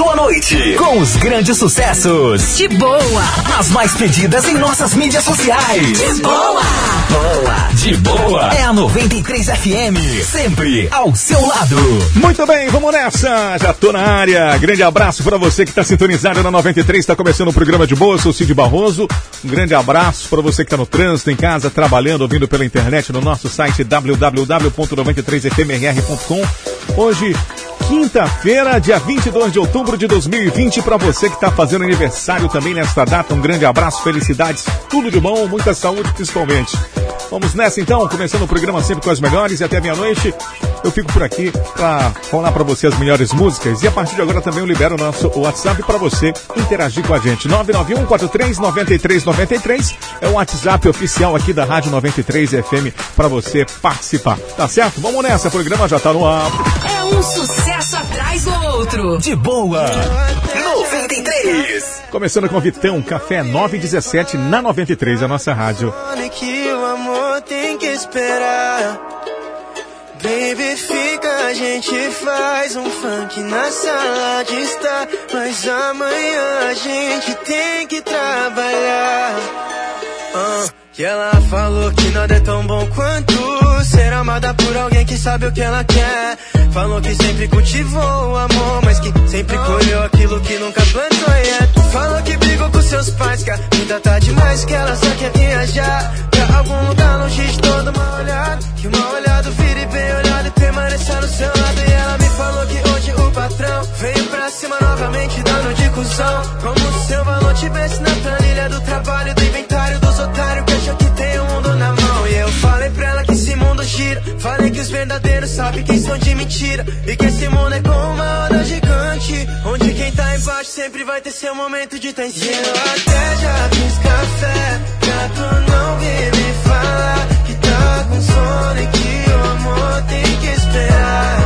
sua noite com os grandes sucessos. De boa. As mais pedidas em nossas mídias sociais. De boa. Boa. De boa. É a 93 FM. Sempre ao seu lado. Muito bem, vamos nessa. Já tô na área. Grande abraço para você que tá sintonizado na 93. Está começando o programa de boa. Eu sou Cid Barroso. Um grande abraço para você que tá no trânsito, em casa, trabalhando, ouvindo pela internet no nosso site www.93fmr.com. Hoje quinta-feira, dia 22 de outubro de 2020, para você que está fazendo aniversário também nesta data. Um grande abraço, felicidades, tudo de bom, muita saúde principalmente. Vamos nessa então, começando o programa sempre com as melhores e até meia-noite. Eu fico por aqui para falar para você as melhores músicas e a partir de agora também eu libero o nosso WhatsApp para você interagir com a gente. 991 43 93 93 é o WhatsApp oficial aqui da Rádio 93 FM para você participar. Tá certo? Vamos nessa, o programa já tá no ar. É um sucesso atrás do outro. De boa. 93. Começando com Vitão, Café 917 na 93, a nossa rádio. que o amor tem que esperar. Baby, fica, a gente faz um funk na sala de estar. Mas amanhã a gente tem que trabalhar. Ah, e ela falou que nada é tão bom quanto ser amada por alguém que sabe o que ela quer. Falou que sempre cultivou o amor, mas que sempre colheu aquilo que nunca plantou. Yeah. Falou que brigou com seus pais, que a vida tá demais, que ela só quer viajar pra algum lugar longe de todo mal olhado. Que o mal olhado vire bem olhado e permaneça no seu lado. E ela me falou que hoje o patrão veio pra cima novamente, dando de cuzão. Como se o valor tivesse na planilha do trabalho, do inventário dos otários que acham que tem o mundo na mão. E eu falei pra ela que esse mundo gira. Falei que os verdadeiros sabem quem são de mentira. E que esse mundo é como uma roda gigante. Onde quem tá embaixo sempre vai ter seu momento de estar em cima. Eu até já fiz café pra tu não vir me falar que tá com sono e que o amor tem que esperar.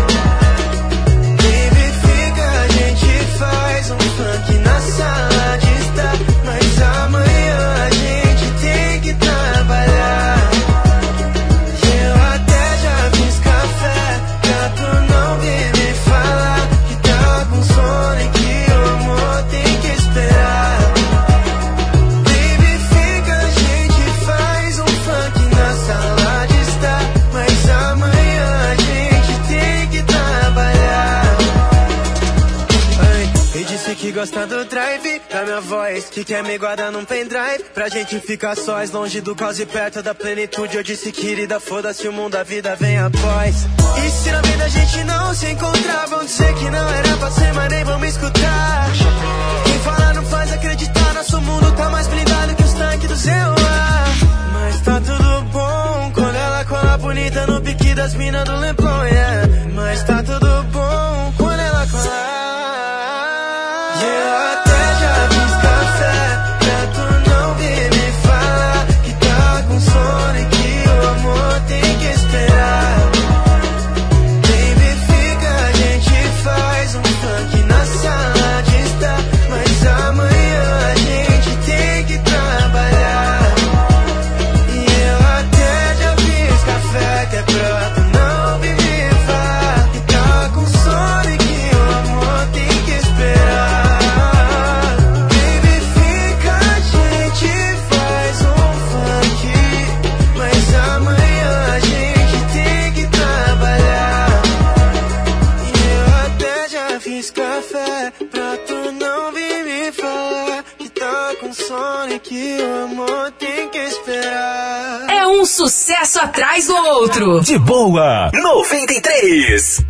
Gosta do drive da minha voz. Que quer me guardar num pendrive. Pra gente ficar sós, longe do caos e perto da plenitude. Eu disse, querida, foda-se o mundo, a vida vem após. E se na vida a gente não se encontrar, vão dizer que não era pra ser, mas nem vão me escutar. Quem fala não faz acreditar, nosso mundo tá mais blindado que os tanques do Zewa. Mas tá tudo bom quando ela cola bonita no pique das minas do Leblon, yeah. Mas tá tudo bom que o amor tem que esperar. É um sucesso atrás do outro. De boa. 93.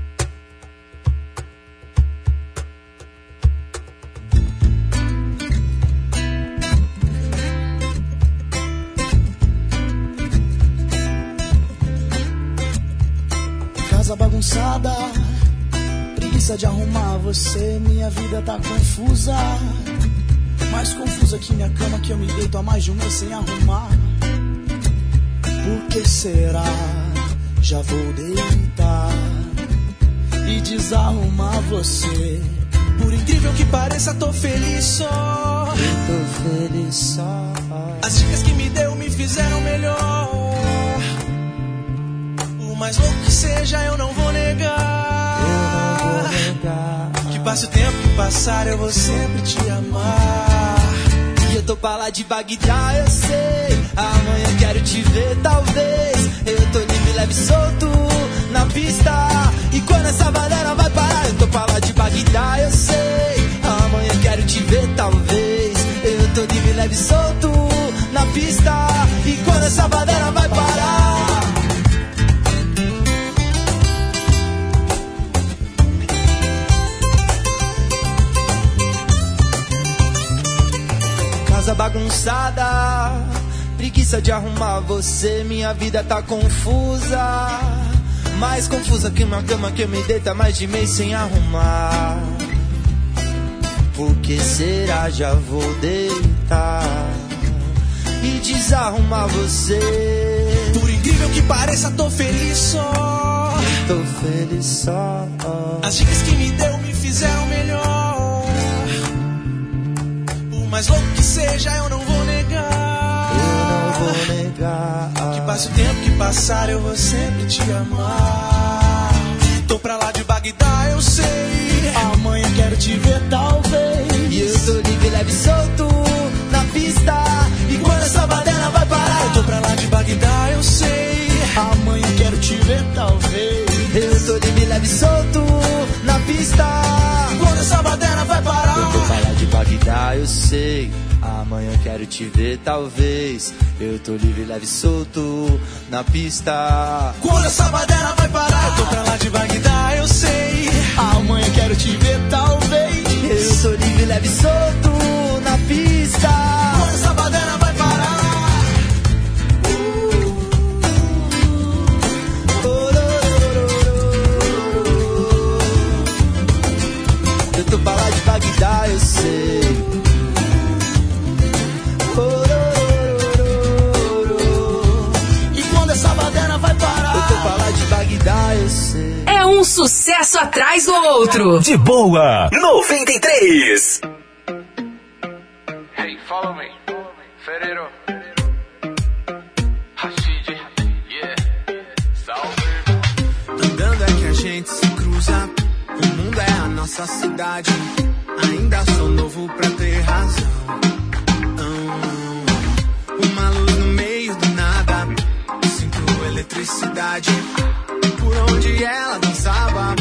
Casa bagunçada, preguiça de arrumar você. Minha vida tá confusa, mais confusa que minha cama que eu me deito há mais de um mês sem arrumar. Por que será? Já vou deitar e desarrumar você. Por incrível que pareça, tô feliz só. Tô feliz só. As dicas que me deu me fizeram melhor. Por mais louco que seja, eu não vou negar. Que passe o tempo que passar, eu vou sempre te amar. E eu tô pra lá de Bagdá, eu sei. Amanhã quero te ver, talvez. Eu tô livre, leve solto na pista. E quando essa bandeira vai parar, eu tô pra lá de Bagdá, eu sei. Amanhã quero te ver, talvez. Eu tô livre, leve solto na pista. E quando essa bandeira vai parar. Casa bagunçada. Preguiça de arrumar você, minha vida tá confusa. Mais confusa que uma cama que eu me deita mais de mês sem arrumar. Por que será? Já vou deitar e desarrumar você. Por incrível que pareça, tô feliz só. Tô feliz só. As dicas que me deu me fizeram melhor. Mais louco que seja, eu não vou negar. Eu não vou negar. Que passe o tempo que passar, eu vou sempre te amar. Tô pra lá de Bagdá, eu sei. Amanhã quero te ver, talvez. E eu tô livre, leve e solto na pista. E quando essa baderna vai parar, Eu tô pra lá de Bagdá, eu sei. Amanhã quero te ver, talvez. eu tô livre, leve e solto na pista. Quando essa baderna Bagdá, eu sei. Amanhã quero te ver, talvez. Eu tô livre, leve e solto na pista. Quando essa baderna vai parar. Eu tô pra lá de Bagdá, eu sei. Amanhã quero te ver, talvez. Eu tô livre, leve e solto Bagdá, eu sei. E quando essa baderna vai Eu tô parar. pra lá de Bagdá, eu sei. É um sucesso atrás do outro. De boa, 93. Hey, follow me. Ferreiro. Rashid. Yeah. Salve. Andando é que a gente se cruza. O mundo é a nossa cidade. Ainda sou novo pra ter razão. Ah, Uma luz no meio do nada. Sinto eletricidade. Por onde ela dançava.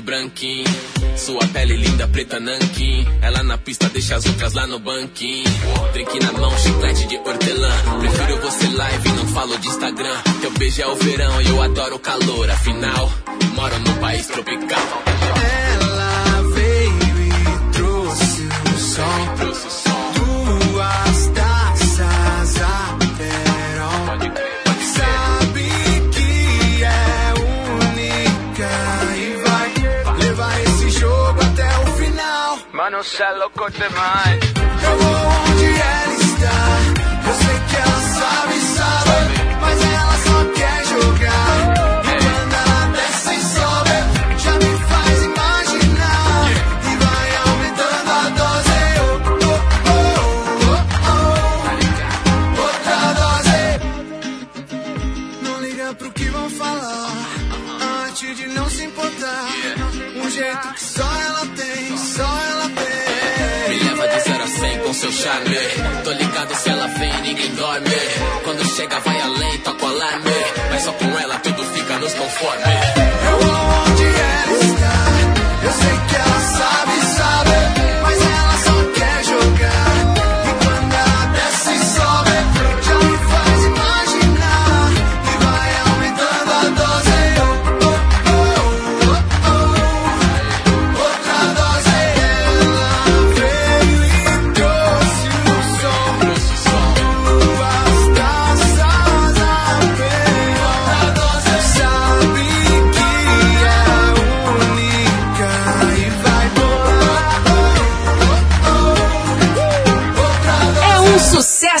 Branquinho. Sua pele linda, preta nanquim. Ela na pista deixa as outras lá no banquinho. Drink na mão, chiclete de hortelã. Prefiro você live, não falo de Instagram. Teu beijo é o verão e eu adoro o calor. Afinal, moro num país tropical. Ela veio e trouxe o som. Trouxe o som, final. Mano, cê é louco Tô ligado se ela vem, ninguém dorme. Quando chega, vai além, toca o alarme. Mas só com ela tudo fica nos conforme.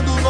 Fazendo nosso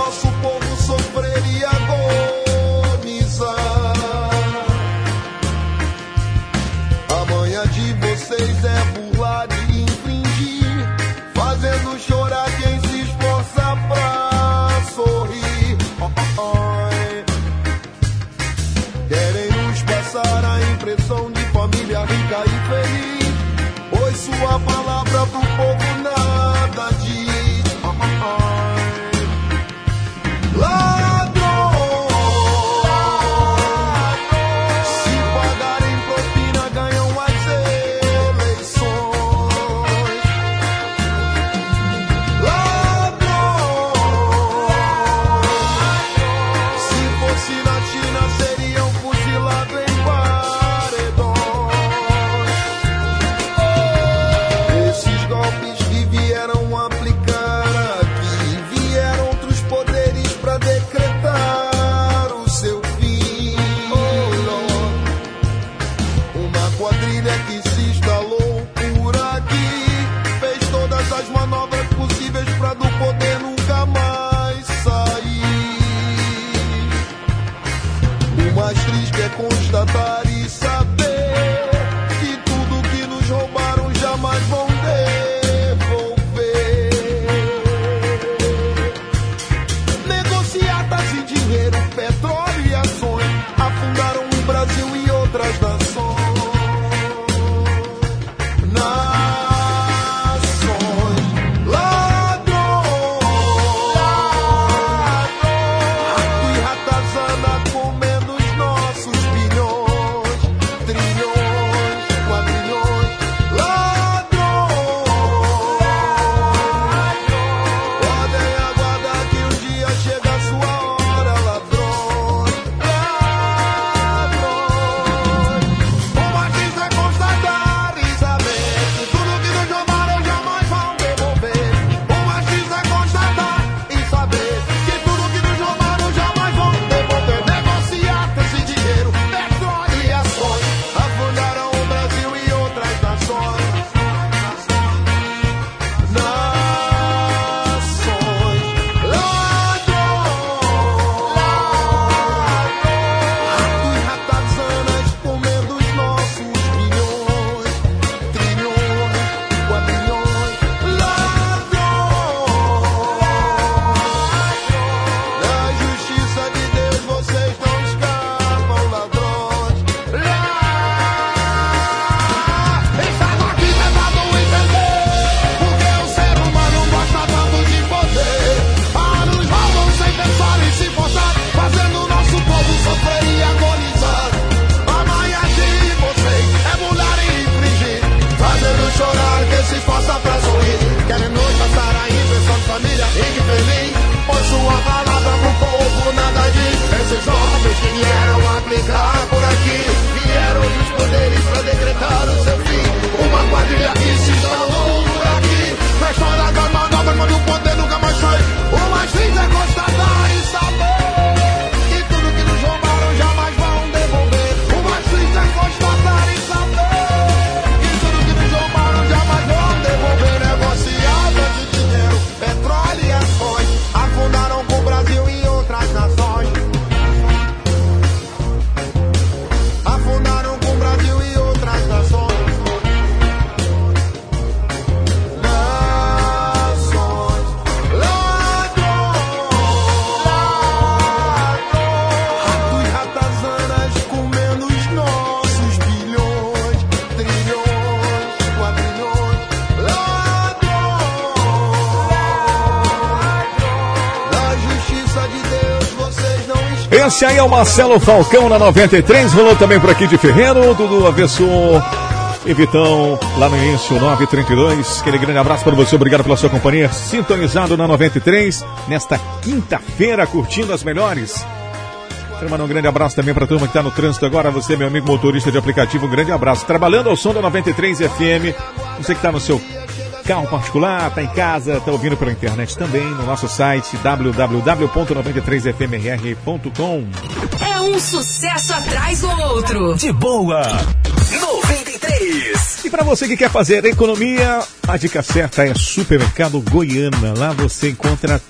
Esse aí é o Marcelo Falcão na 93. Rolou também por aqui de Ferreiro, Dudu Avesso e Vitão lá no início, 932. Aquele grande abraço para você, obrigado pela sua companhia. Sintonizado na 93, nesta quinta-feira, curtindo as melhores. Quero mandar um grande abraço também para a turma que está no trânsito agora. Você, meu amigo motorista de aplicativo, um grande abraço. Trabalhando ao som da 93 FM. Você que está no seu carro particular, está em casa, está ouvindo pela internet também, no nosso site www.93fmr.com. É um sucesso atrás do outro. De boa. 93. E para você que quer fazer economia, a dica certa é Supermercado Goiana. Lá você encontra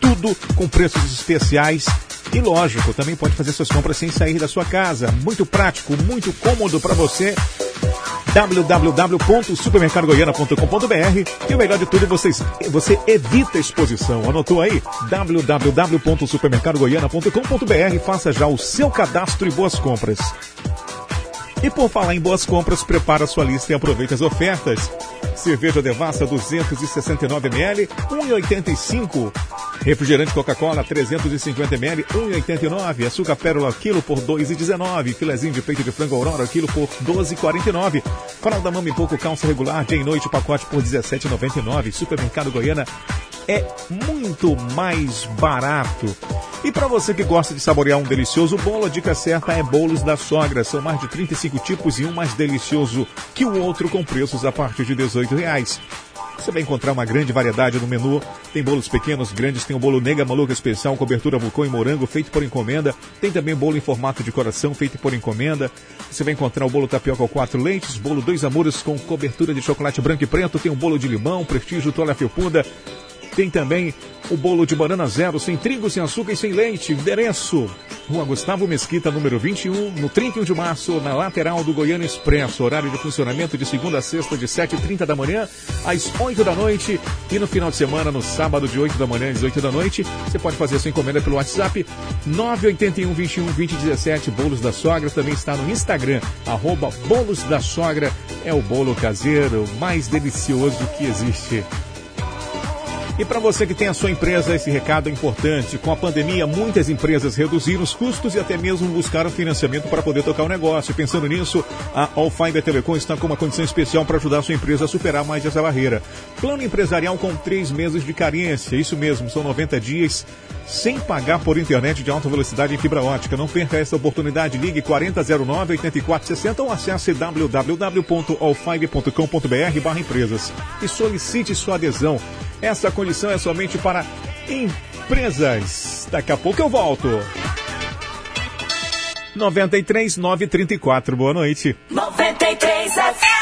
tudo com preços especiais. E lógico, também pode fazer suas compras sem sair da sua casa. Muito prático, muito cômodo para você www.supermercadogoiana.com.br e o melhor de tudo, vocês, você evita exposição. Anotou aí? www.supermercadogoiana.com.br Faça já o seu cadastro e boas compras. E por falar em boas compras, prepara sua lista e aproveite as ofertas. Cerveja Devassa 269ml, 1,85. Refrigerante Coca-Cola 350ml, 1,89. Açúcar Pérola quilo por 2,19. Filezinho de peito de frango Aurora quilo por 12,49. Fralda Mama em pouco calça regular dia e noite pacote por 17,99. Supermercado Goiana é muito mais barato. E para você que gosta de saborear um delicioso bolo, a dica certa é Bolos da Sogra. São mais de 35 tipos e um mais delicioso que o outro com preços a partir de 18 reais. Você vai encontrar uma grande variedade no menu. Tem bolos pequenos, grandes, tem o bolo Nega Maluca Especial, cobertura vulcão e morango, feito por encomenda. Tem também bolo em formato de coração, feito por encomenda. Você vai encontrar o bolo tapioca com quatro leites, bolo dois amores com cobertura de chocolate branco e preto. Tem o bolo de limão, prestígio, toalha felpuda. Tem também o bolo de banana zero, sem trigo, sem açúcar e sem leite. Endereço: Rua Gustavo Mesquita, número 21, no 31 de março, na lateral do Goiânia Expresso. Horário de funcionamento de segunda a sexta, de 7h30 da manhã às 8 da noite. E no final de semana, no sábado, de 8 da manhã às 8 da noite. Você pode fazer sua encomenda pelo WhatsApp 981 21 2017. Bolos da Sogra também está no Instagram, arroba Bolos da Sogra. É o bolo caseiro mais delicioso que existe. E para você que tem a sua empresa, esse recado é importante. Com a pandemia, muitas empresas reduziram os custos e até mesmo buscaram financiamento para poder tocar o negócio. Pensando nisso, a All Fiber Telecom está com uma condição especial para ajudar a sua empresa a superar mais essa barreira. Plano empresarial com três meses de carência. Isso mesmo, são 90 dias sem pagar por internet de alta velocidade em fibra ótica. Não perca essa oportunidade. Ligue 4009-8460 ou acesse www.allfiber.com.br barra empresas e solicite sua adesão. Essa condição é somente para empresas. Daqui a pouco eu volto. 93 934. Boa noite. 93 FM.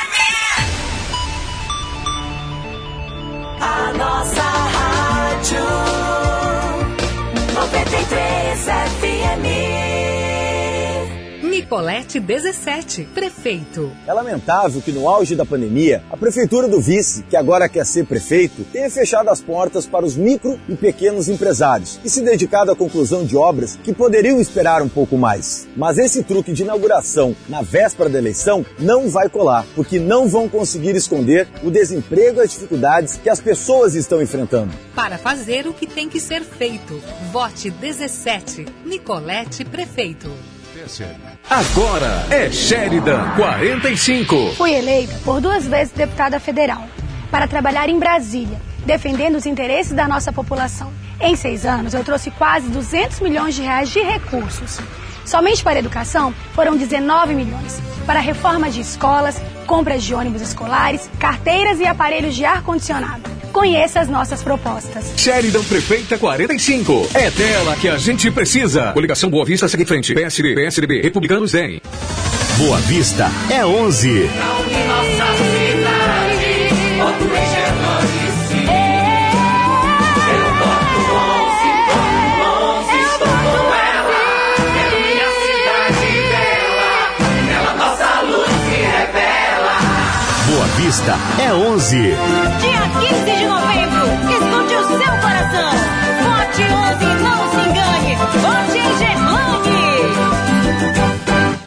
A nossa rádio. 93 FM. Nicolete 17, prefeito. É lamentável que no auge da pandemia, a prefeitura do vice, que agora quer ser prefeito, tenha fechado as portas para os micro e pequenos empresários e se dedicado à conclusão de obras que poderiam esperar um pouco mais. Mas esse truque de inauguração na véspera da eleição não vai colar, porque não vão conseguir esconder o desemprego e as dificuldades que as pessoas estão enfrentando. Para fazer o que tem que ser feito, vote 17, Nicolete Prefeito. Agora é Sheridan 45. Fui eleita por duas vezes deputada federal para trabalhar em Brasília, defendendo os interesses da nossa população. Em seis anos, eu trouxe quase 200 milhões de reais de recursos. Somente para a educação foram 19 milhões. Para reforma de escolas, compras de ônibus escolares, carteiras e aparelhos de ar-condicionado. Conheça as nossas propostas. Sheridan Prefeita 45. É dela que a gente precisa. Coligação Boa Vista segue em frente. PSD, PSDB, Republicanos DEM. Boa Vista é 11. Boa É 11. Dia 15 de novembro, escute o seu coração. Vote 11, não se engane. Vote em Gerlane.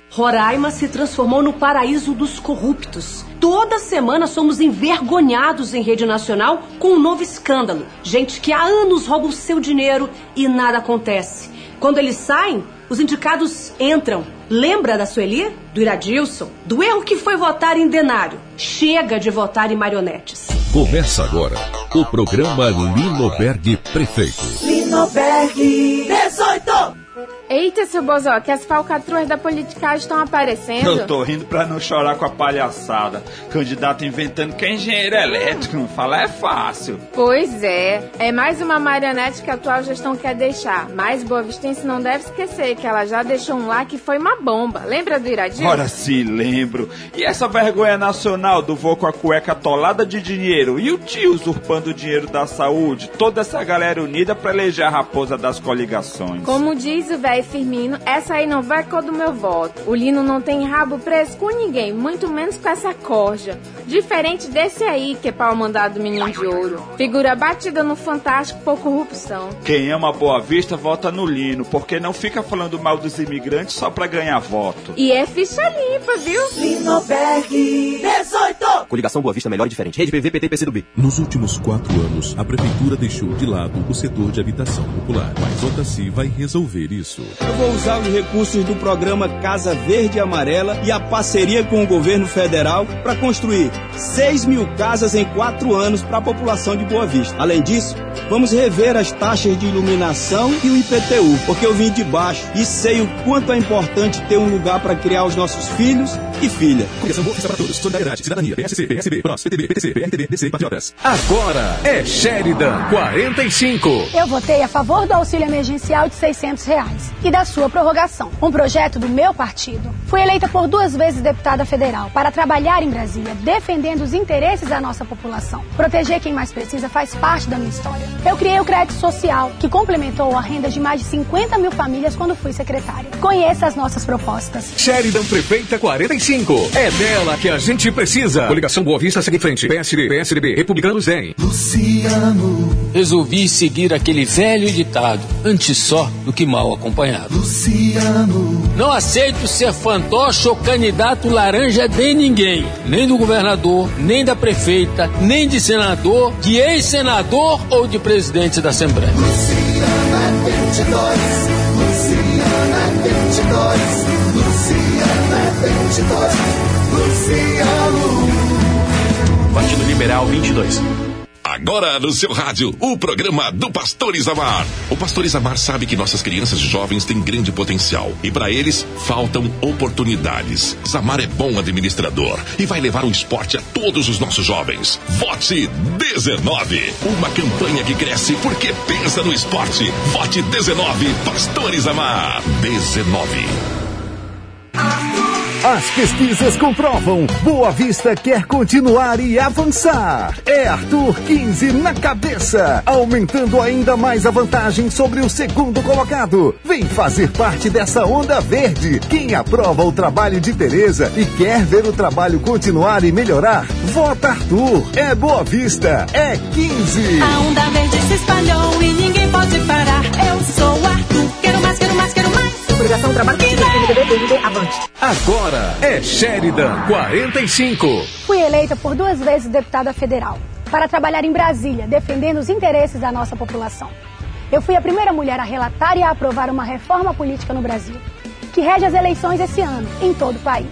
Roraima se transformou no paraíso dos corruptos. Toda semana somos envergonhados em rede nacional com um novo escândalo. Gente que há anos rouba o seu dinheiro e nada acontece. Quando eles saem, os indicados entram. Lembra da Sueli? Do Iradilson? Do erro que foi votar em denário. Chega de votar em marionetes. Começa agora o programa Linoberg Prefeito. Linoberg 18. Eita, seu Bozoque, as falcatruas da politicagem estão aparecendo. Eu tô rindo pra não chorar com a palhaçada. Candidato inventando que é engenheiro elétrico. Falar é fácil. Pois é. É mais uma marionete que a atual gestão quer deixar. Mas Boa Vistense não deve esquecer que ela já deixou um lá que foi uma bomba. Lembra do Iradinho? Ora sim, lembro. E essa vergonha nacional do vô com a cueca atolada de dinheiro e o tio usurpando o dinheiro da saúde? Toda essa galera unida pra eleger a raposa das coligações. Como diz o velho Firmino, essa aí não vai cor do meu voto. O Lino não tem rabo preso com ninguém, muito menos com essa corja. Diferente desse aí, que é pau mandado do menino de ouro. Figura batida no Fantástico por corrupção. Quem ama Boa Vista vota no Lino, porque não fica falando mal dos imigrantes só pra ganhar voto. E é ficha limpa, viu? Linoberg 18. Coligação Boa Vista melhor e diferente. Rede PV, PT, PCdoB. Nos últimos quatro anos, a Prefeitura deixou de lado o setor de habitação popular. Mas Otaci vai resolver isso. Eu vou usar os recursos do programa Casa Verde e Amarela e a parceria com o governo federal para construir 6 mil casas em quatro anos para a população de Boa Vista. Além disso, vamos rever as taxas de iluminação e o IPTU, porque eu vim de baixo e sei o quanto é importante ter um lugar para criar os nossos filhos e filha. Boa para Todos. Solidariedade, Cidadania, PSC, PSB, PROS, PTB, PTC, PRTB, DC Patriotas. Agora é Sheridan 45. Eu votei a favor do auxílio emergencial de 600 reais e da sua prorrogação, um projeto do meu partido. Fui eleita por duas vezes deputada federal para trabalhar em Brasília, defendendo os interesses da nossa população. Proteger quem mais precisa faz parte da minha história. Eu criei o crédito social, que complementou a renda de mais de 50 mil famílias quando fui secretária. Conheça as nossas propostas. Sheridan Prefeita 45. É dela que a gente precisa. Coligação Boa Vista segue em frente. PSD, PSDB, Republicanos em. Luciano. Resolvi seguir aquele velho ditado: antes só do que mal acompanhado. Luciano. Não aceito ser fantoche ou candidato laranja de ninguém, nem do governador, nem da prefeita, nem de senador, de ex-senador ou de presidente da Assembleia. Luciana 22. Luciana 22. Luciana 22. Luciano. Partido Liberal 22. Agora no seu rádio, o programa do Pastor Isamar. O Pastor Isamar sabe que nossas crianças e jovens têm grande potencial e para eles faltam oportunidades. Isamar é bom administrador e vai levar o esporte a todos os nossos jovens. Vote 19. Uma campanha que cresce porque pensa no esporte. Vote 19. Pastor Isamar. 19. As pesquisas comprovam. Boa Vista quer continuar e avançar. É Arthur 15 na cabeça, aumentando ainda mais a vantagem sobre o segundo colocado. Vem fazer parte dessa onda verde. Quem aprova o trabalho de Tereza e quer ver o trabalho continuar e melhorar, vota Arthur. É Boa Vista, é 15. A onda verde se espalhou e ninguém pode parar. Eu sou Arthur. Quero mais, quero mais, quero mais. Obrigação trabalho avante. Agora é Sheridan 45. Fui eleita por duas vezes deputada federal para trabalhar em Brasília, defendendo os interesses da nossa população. Eu fui a primeira mulher a relatar e a aprovar uma reforma política no Brasil, que rege as eleições esse ano, em todo o país.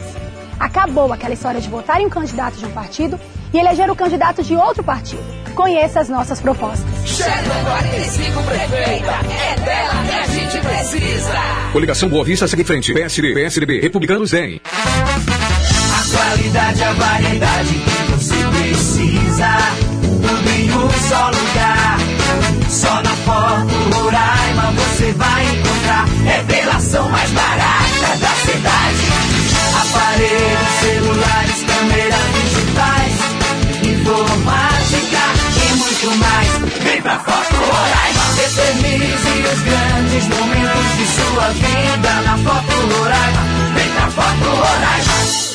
Acabou aquela história de votar em um candidato de um partido e eleger o candidato de outro partido. Conheça as nossas propostas. Sheridan 45 prefeita, é dela que a gente precisa. Coligação Boa Vista segue em frente. PSD, PSDB, Republicanos em. A qualidade, a variedade que você precisa. Tudo em um só lugar. Só na Foto Roraima você vai encontrar. Revelação mais barata da cidade. Aparelhos, celulares. Informática e muito mais. Vem pra Foto Roraima. Eternize os grandes momentos de sua vida na Foto Roraima. Vem pra Foto Roraima.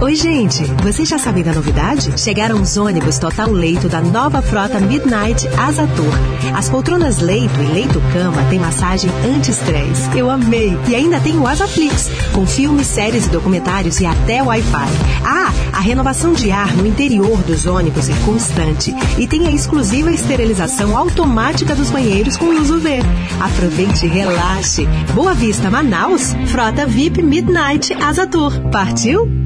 Oi, gente! Vocês já sabem da novidade? Chegaram os ônibus total leito da nova frota Midnight Asa Tour. As poltronas leito e leito-cama têm massagem anti-estresse. Eu amei! E ainda tem o Asaflix, com filmes, séries e documentários e até Wi-Fi. Ah, a renovação de ar no interior dos ônibus é constante. E tem a exclusiva esterilização automática dos banheiros com luz UV. Aproveite e relaxe. Boa Vista, Manaus. Frota VIP Midnight Asa Tour. Partiu?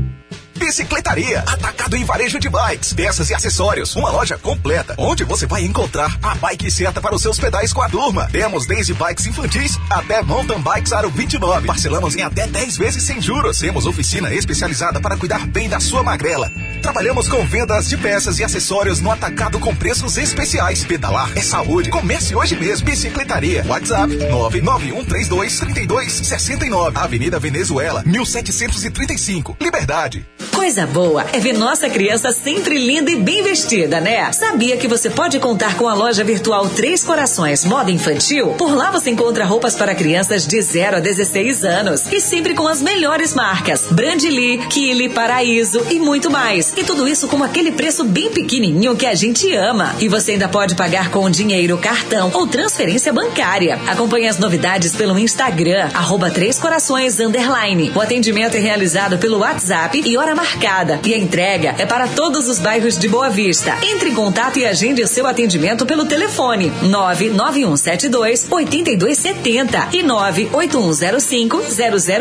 Bicicletaria, atacado em varejo de bikes, peças e acessórios, uma loja completa, onde você vai encontrar a bike certa para os seus pedais com a turma. Temos desde bikes infantis até mountain bikes aro 29. Parcelamos em até 10 vezes sem juros. Temos oficina especializada para cuidar bem da sua magrela. Trabalhamos com vendas de peças e acessórios no atacado com preços especiais. Pedalar é saúde. Comece hoje mesmo. Bicicletaria. WhatsApp 991323269. Avenida Venezuela, 1735. Liberdade. Coisa boa é ver nossa criança sempre linda e bem vestida, né? Sabia que você pode contar com a loja virtual Três Corações Moda Infantil? Por lá você encontra roupas para crianças de 0 a 16 anos e sempre com as melhores marcas: Brandly, Kili, Paraíso e muito mais. E tudo isso com aquele preço bem pequenininho que a gente ama. E você ainda pode pagar com dinheiro, cartão ou transferência bancária. Acompanhe as novidades pelo Instagram, arroba Três Corações Underline. O atendimento é realizado pelo WhatsApp e hora marcada. E a entrega é para todos os bairros de Boa Vista. Entre em contato e agende o seu atendimento pelo telefone 99172 8270 e 98105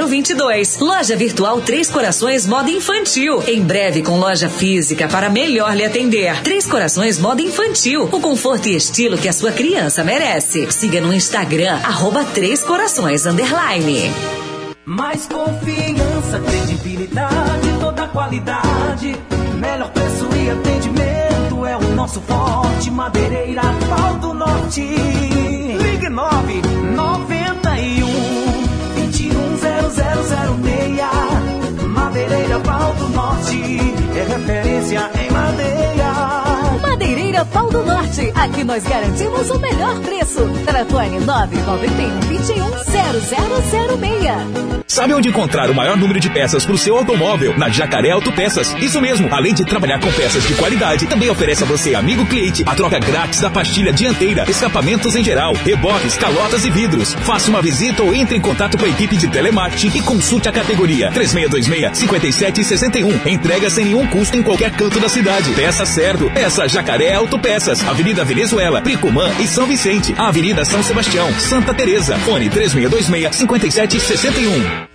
0022. Loja Virtual Três Corações Moda Infantil. Em breve com loja física para melhor lhe atender. Três Corações Moda Infantil. O conforto e estilo que a sua criança merece. Siga no Instagram, arroba Três Corações Underline. Mais confiança, credibilidade, qualidade. Melhor preço e atendimento é o nosso forte. Madeireira Pau do Norte. Ligue 9 91 21 0006. Madeireira Pau do Norte é referência em madeira. Madeireira Pau do Norte. Aqui nós garantimos o melhor preço. Telefone 991 21 0006. Sabe onde encontrar o maior número de peças para o seu automóvel? Na Jacaré Autopeças. Isso mesmo. Além de trabalhar com peças de qualidade, também oferece a você, amigo cliente, a troca grátis da pastilha dianteira, escapamentos em geral, reboques, calotas e vidros. Faça uma visita ou entre em contato com a equipe de telemarketing e consulte a categoria 3626-5761. Entrega sem nenhum custo em qualquer canto da cidade. Peça certo. Peça Jacaré Autopeças. Avenida Venezuela, Pricumã e São Vicente. Avenida São Sebastião, Santa Teresa. Fone 3626-5761.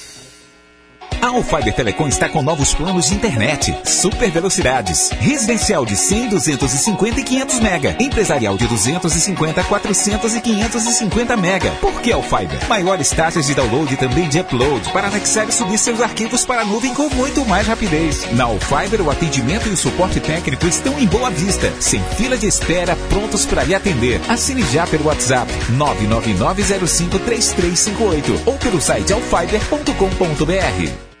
A Alfiber Telecom está com novos planos de internet. Super velocidades. Residencial de 100, 250 e 500 mega. Empresarial de 250, 400 e 550 mega. Por que Alfiber? Maiores taxas de download e também de upload para anexar e subir seus arquivos para a nuvem com muito mais rapidez. Na Alfiber, o atendimento e o suporte técnico estão em boa vista. Sem fila de espera, prontos para lhe atender. Assine já pelo WhatsApp 999053358 ou pelo site alfiber.com.br.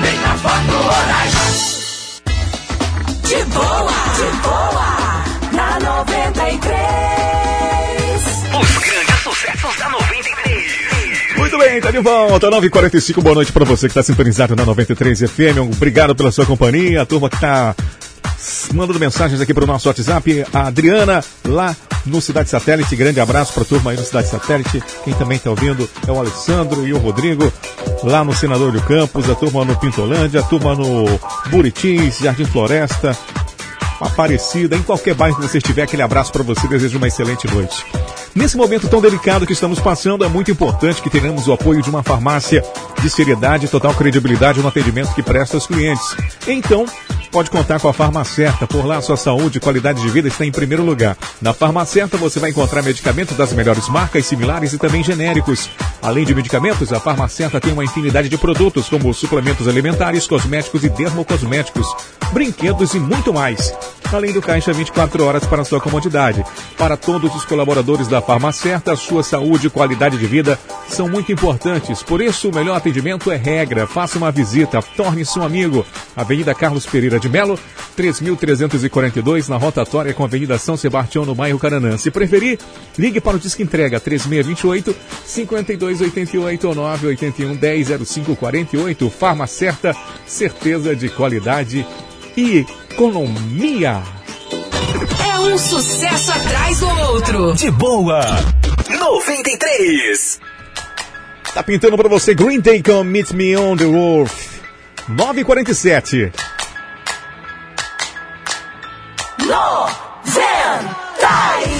Foto Roraima. De boa, de boa, na 93. Os grandes sucessos da 93. Muito bem, tá de volta. 9h45, boa noite pra você que tá sintonizado na 93 FM. Obrigado pela sua companhia. A turma que tá mandando mensagens aqui pro nosso WhatsApp. A Adriana, lá no Cidade Satélite. Grande abraço pra turma aí no Cidade Satélite. Quem também tá ouvindo é o Alessandro e o Rodrigo, lá no Senador do Campos. A turma no Pintolândia, a turma no Buritis, Jardim Floresta. Aparecida, em qualquer bairro que você estiver, aquele abraço para você, desejo uma excelente noite. Nesse momento tão delicado que estamos passando, é muito importante que tenhamos o apoio de uma farmácia de seriedade e total credibilidade no atendimento que presta aos clientes. Então, pode contar com a Farmacerta. Por lá, sua saúde e qualidade de vida está em primeiro lugar. Na Farmacerta, você vai encontrar medicamentos das melhores marcas, similares e também genéricos. Além de medicamentos, a Farmacerta tem uma infinidade de produtos, como suplementos alimentares, cosméticos e dermocosméticos, brinquedos e muito mais. Além do caixa 24 horas para sua comodidade. Para todos os colaboradores da Farmacerta, sua saúde e qualidade de vida são muito importantes. Por isso, o melhor atendimento é regra. Faça uma visita, torne-se um amigo. Avenida Carlos Pereira de Melo, 3.342, na rotatória com a Avenida São Sebastião, no bairro Caranã. Se preferir, ligue para o Disque Entrega 3628 5288 ou 981 10 0548. Farmacerta, certeza de qualidade e economia. É um sucesso atrás do outro. De boa. 93. Tá pintando pra você Green Day com Meet Me on the Wolf. 947. 93.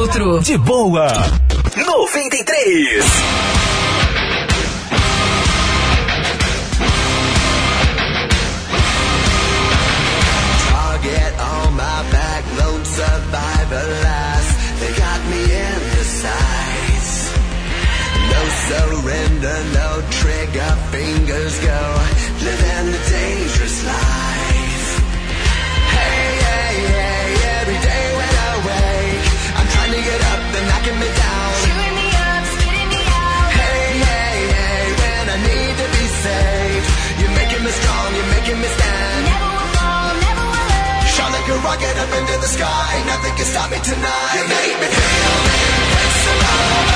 Outro. De boa. 93. Target on my back, lone survivor last. They got me in the sights. No surrender, no trigger, fingers go. Rocket up into the sky, nothing can stop me tonight. You make me feel invincible,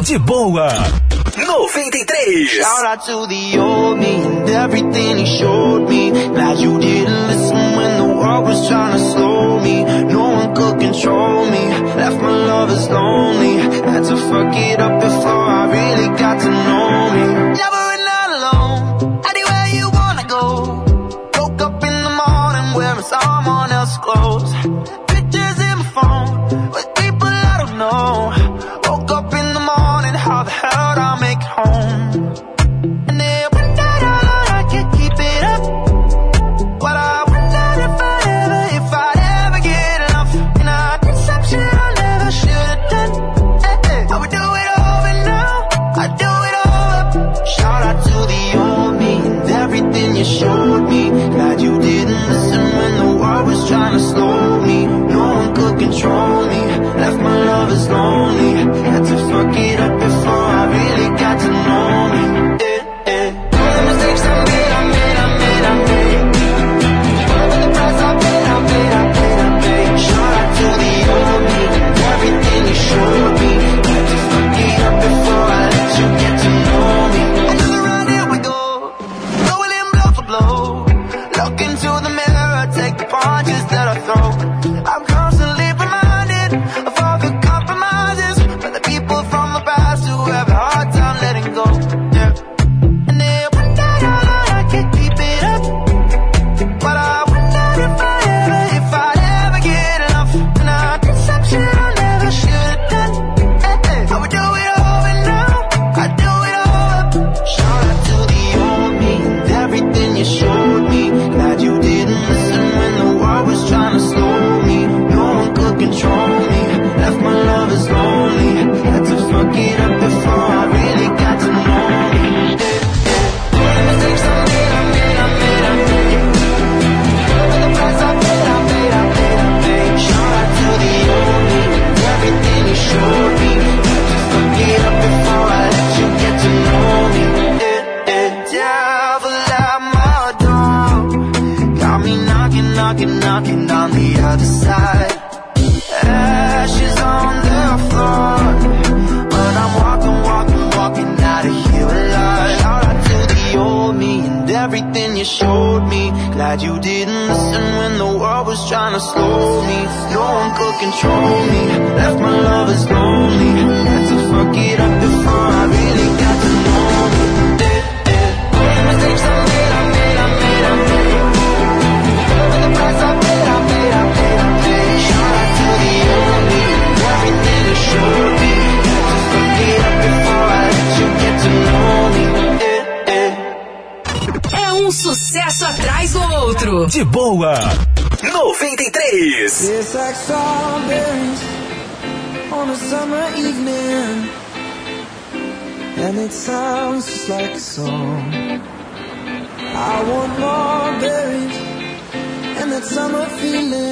de boa. 93. Shout out to the old me me. Slow me. Me. Had to. like song. I want more berries and that summer feeling.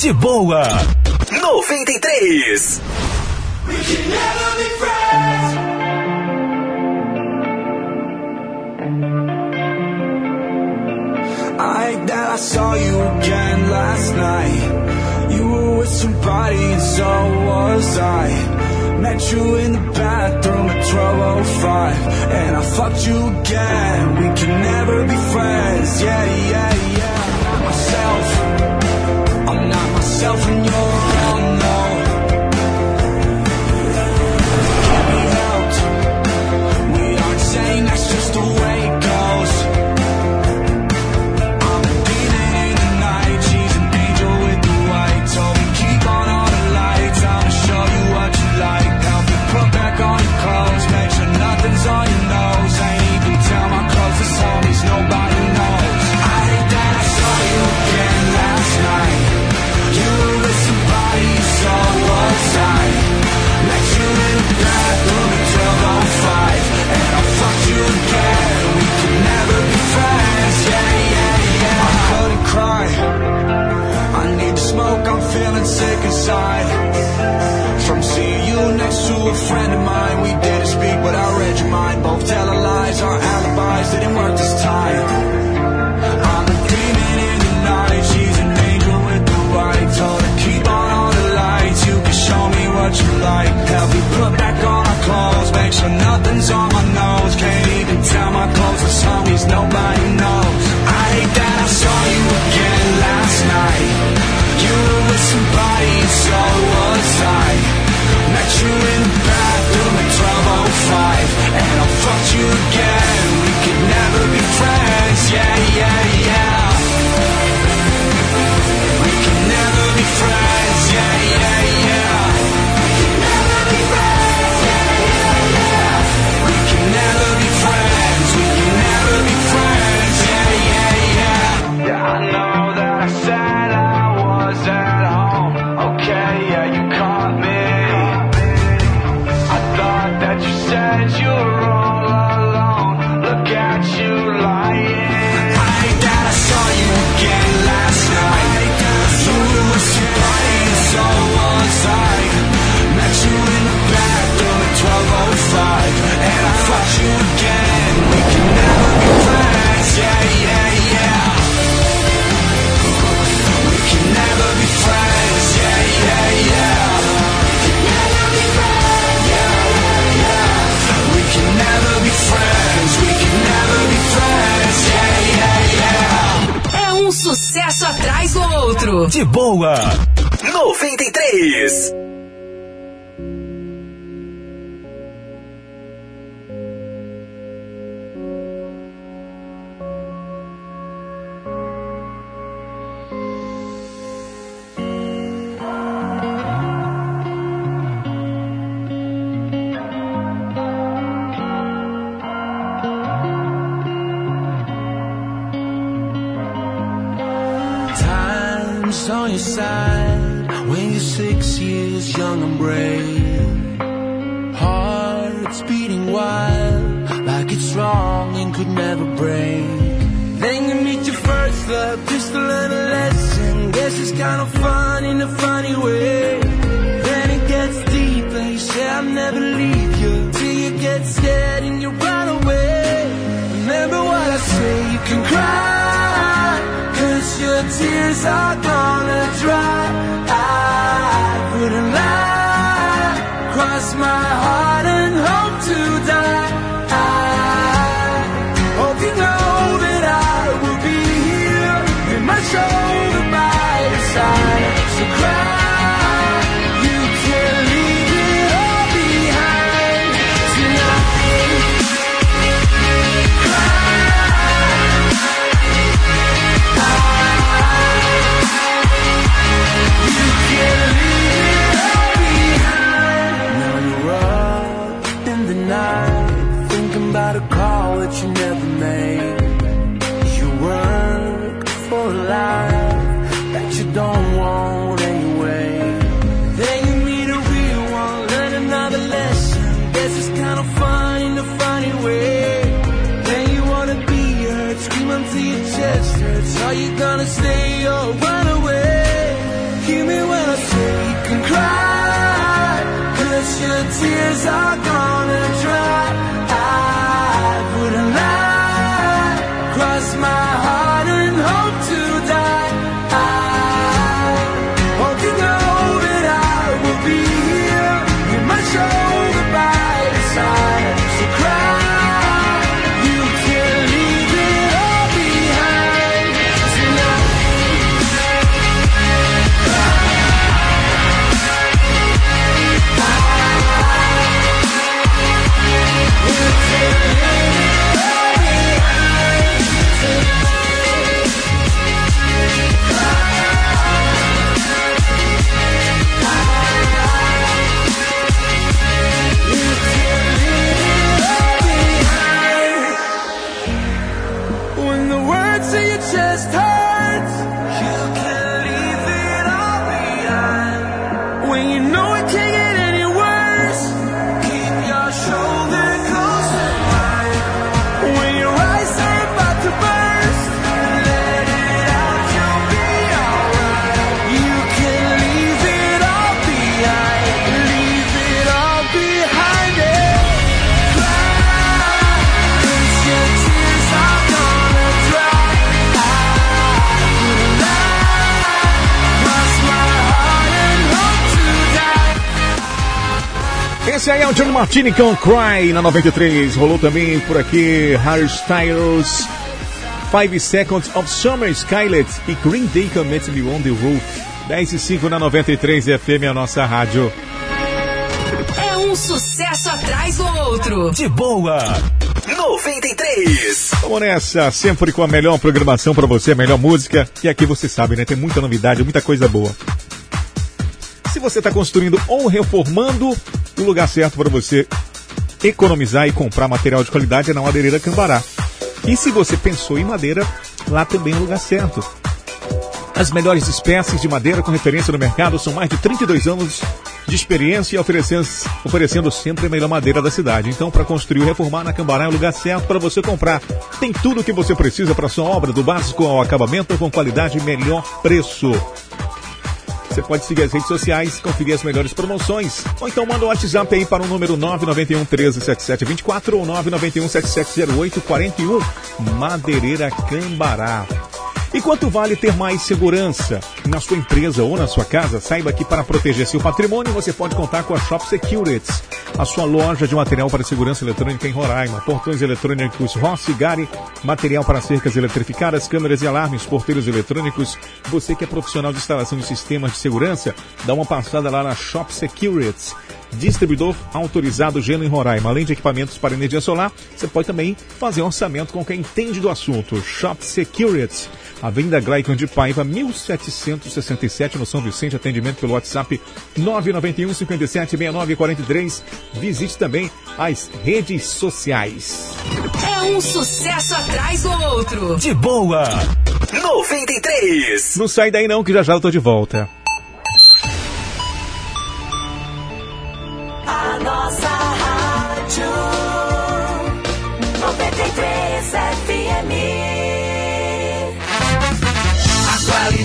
de boa. both tell De boa. 93. Martini com Cry na 93. Rolou também por aqui Harry Styles, Five Seconds of Summer, Skylet e Green Day com Met Me on the Roof. 10 e 5 na 93 FM, a nossa rádio. É um sucesso atrás do outro. De boa. 93. Vamos nessa, sempre com a melhor programação para você, a melhor música. E aqui você sabe, né? Tem muita novidade, muita coisa boa. Se você está construindo ou reformando, o lugar certo para você economizar e comprar material de qualidade é na Madeireira Cambará. E se você pensou em madeira, lá também é o lugar certo. As melhores espécies de madeira com referência no mercado são mais de 32 anos de experiência e oferecendo, oferecendo sempre a melhor madeira da cidade. Então, para construir ou reformar na Cambará é o lugar certo para você comprar. Tem tudo o que você precisa para sua obra, do básico ao acabamento, com qualidade e melhor preço. Você pode seguir as redes sociais, conferir as melhores promoções. Ou então manda um WhatsApp aí para o número 991 13 7724 ou 991 7708 41. Madeireira Cambará. E quanto vale ter mais segurança na sua empresa ou na sua casa? Saiba que para proteger seu patrimônio você pode contar com a Shop Securities, a sua loja de material para segurança eletrônica em Roraima. Portões eletrônicos Rossi, Gari, material para cercas eletrificadas, câmeras e alarmes, porteiros eletrônicos. Você que é profissional de instalação de sistemas de segurança, dá uma passada lá na Shop Securities. Distribuidor autorizado Gelo em Roraima. Além de equipamentos para energia solar, você pode também fazer orçamento com quem entende do assunto. Shop Securities. Avenida Glaicon de Paiva, 1767, no São Vicente. Atendimento pelo WhatsApp 991 57 69 43. Visite também as redes sociais. É um sucesso atrás do outro. De boa. 93. Não sai daí não, que já já eu tô de volta.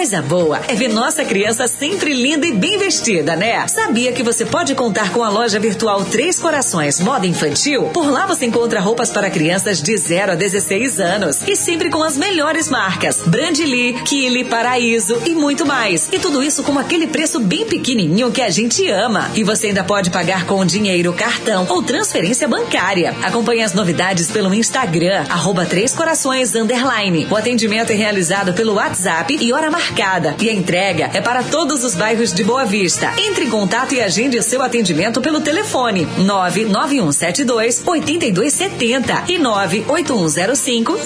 Coisa boa é ver nossa criança sempre linda e bem vestida, né? Sabia que você pode contar com a loja virtual Três Corações Moda Infantil? Por lá você encontra roupas para crianças de 0 a 16 anos e sempre com as melhores marcas: Brandly, Kili, Paraíso e muito mais. E tudo isso com aquele preço bem pequenininho que a gente ama. E você ainda pode pagar com dinheiro, cartão ou transferência bancária. Acompanhe as novidades pelo Instagram, arroba Três Corações Underline. O atendimento é realizado pelo WhatsApp e hora marcada. E a entrega é para todos os bairros de Boa Vista. Entre em contato e agende o seu atendimento pelo telefone 99172 8270 e 98105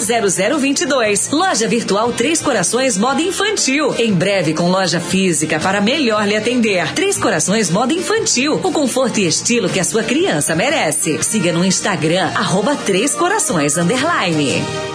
0022. Loja virtual Três Corações Moda Infantil. Em breve com loja física para melhor lhe atender. Três Corações Moda Infantil. O conforto e estilo que a sua criança merece. Siga no Instagram, arroba Três Corações Underline.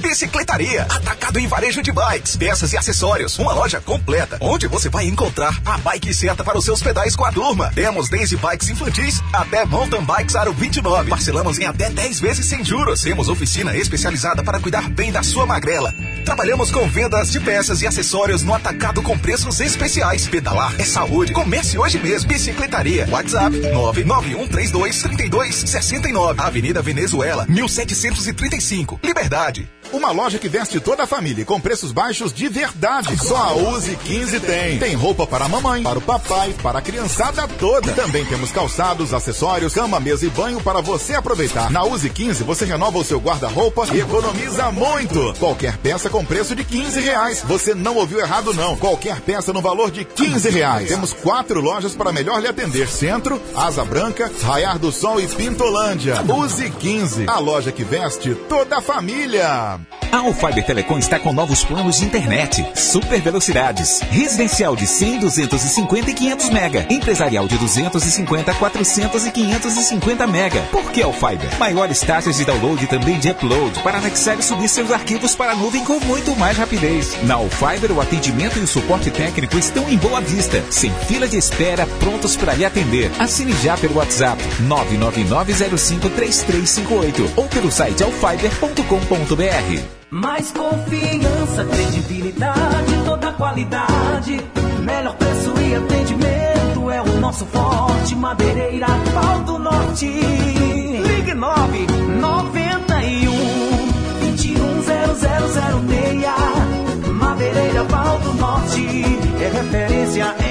Bicicletaria, atacado em varejo de bikes, peças e acessórios. Uma loja completa, onde você vai encontrar a bike certa para os seus pedais com a turma. Temos desde bikes infantis até mountain bikes aro 29. Parcelamos em até 10 vezes sem juros. Temos oficina especializada para cuidar bem da sua magrela. Trabalhamos com vendas de peças e acessórios no atacado com preços especiais. Pedalar é saúde. Comece hoje mesmo. Bicicletaria. WhatsApp 991323269. Avenida Venezuela, 1735. Liberdade. Uma loja que veste toda a família com preços baixos de verdade. Só a Use 15 tem. Tem roupa para a mamãe, para o papai, para a criançada toda. Também temos calçados, acessórios, cama, mesa e banho para você aproveitar. Na Use 15 você renova o seu guarda-roupa e economiza muito. Qualquer peça com preço de 15 reais. Você não ouviu errado não. Qualquer peça no valor de 15 reais. Temos quatro lojas para melhor lhe atender. Centro, Asa Branca, Raiar do Sol e Pintolândia. Use 15, a loja que veste toda a família. A Alfiber Telecom está com novos planos de internet, super velocidades, residencial de 100, 250 e 500 mega, empresarial de 250, 400 e 550 mega. Por que Alfiber? Maiores taxas de download e também de upload para anexar e subir seus arquivos para a nuvem com muito mais rapidez. Na Alfiber, o atendimento e o suporte técnico estão em boa vista, sem fila de espera, prontos para lhe atender. Assine já pelo WhatsApp 999053358 ou pelo site alfiber.com.br. Mais confiança, credibilidade, toda qualidade. Melhor preço e atendimento é o nosso forte. Madeireira Pau do Norte. Ligue 9 91 21 0006. Madeireira Pau do Norte é referência em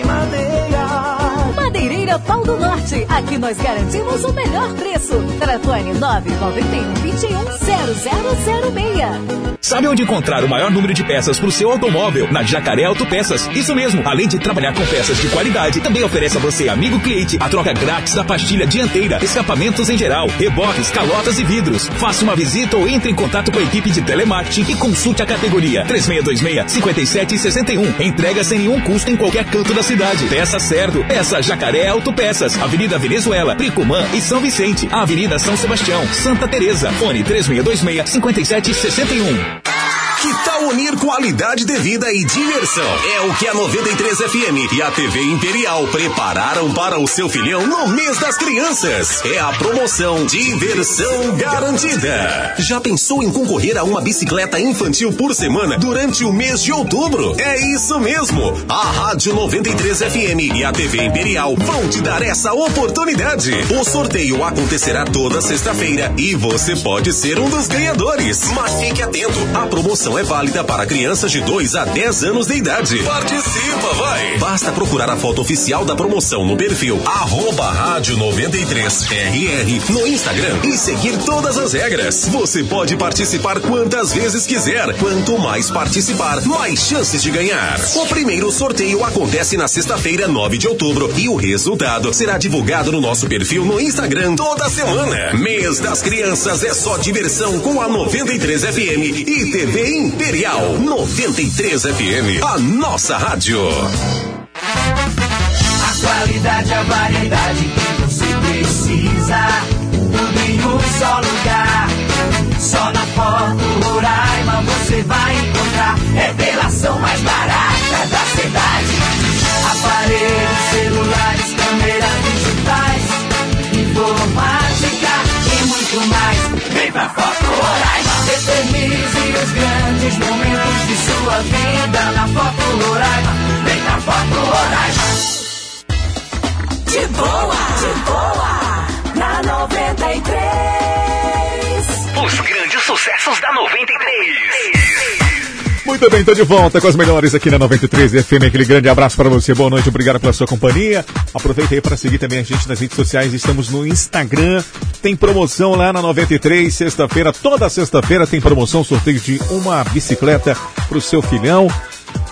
Pau do Norte. Aqui nós garantimos o melhor preço. Telefone 991 21 0006. Sabe onde encontrar o maior número de peças para o seu automóvel? Na Jacaré Autopeças. Isso mesmo. Além de trabalhar com peças de qualidade, também oferece a você, amigo cliente, a troca grátis da pastilha dianteira, escapamentos em geral, reboques, calotas e vidros. Faça uma visita ou entre em contato com a equipe de telemarketing e consulte a categoria 3626-5761. Entrega sem nenhum custo em qualquer canto da cidade. Peça certo. Peça Jacaré Autopeças. Avenida Venezuela, Pricumã e São Vicente. Avenida São Sebastião, Santa Teresa. Fone 3626-5761. Que tal unir qualidade de vida e diversão? É o que a 93 FM e a TV Imperial prepararam para o seu filhão no mês das crianças. É a promoção Diversão Garantida. Já pensou em concorrer a uma bicicleta infantil por semana durante o mês de outubro? É isso mesmo. A Rádio 93 FM e a TV Imperial vão te dar essa oportunidade. O sorteio acontecerá toda sexta-feira e você pode ser um dos ganhadores. Mas fique atento, a promoção é válida para crianças de 2 a 10 anos de idade. Participa, vai! Basta procurar a foto oficial da promoção no perfil arroba rádio 93RR no Instagram e seguir todas as regras. Você pode participar quantas vezes quiser. Quanto mais participar, mais chances de ganhar. O primeiro sorteio acontece na sexta-feira, 9 de outubro, e o resultado será divulgado no nosso perfil no Instagram toda semana. Mês das Crianças é só diversão com a 93 FM e TV Imperial 93 FM, a nossa rádio. A qualidade, a variedade que você precisa. Tudo em um só lugar. Só na Foto Roraima você vai encontrar. Revelação mais barata da cidade. Aparelhos, celulares, câmeras digitais. Informática e muito mais. Pra Foto Roraima. Eternize os grandes momentos de sua vida na Foto Roraima. Vem pra Foto Roraima. De boa, de boa. Na 93. Os grandes sucessos da 93. Muito bem, tô de volta com as melhores aqui na 93 FM. Aquele grande abraço para você, boa noite, obrigado pela sua companhia. Aproveita aí para seguir também a gente nas redes sociais. Estamos no Instagram, tem promoção lá na 93, sexta-feira, toda sexta-feira tem promoção, sorteio de uma bicicleta para o seu filhão.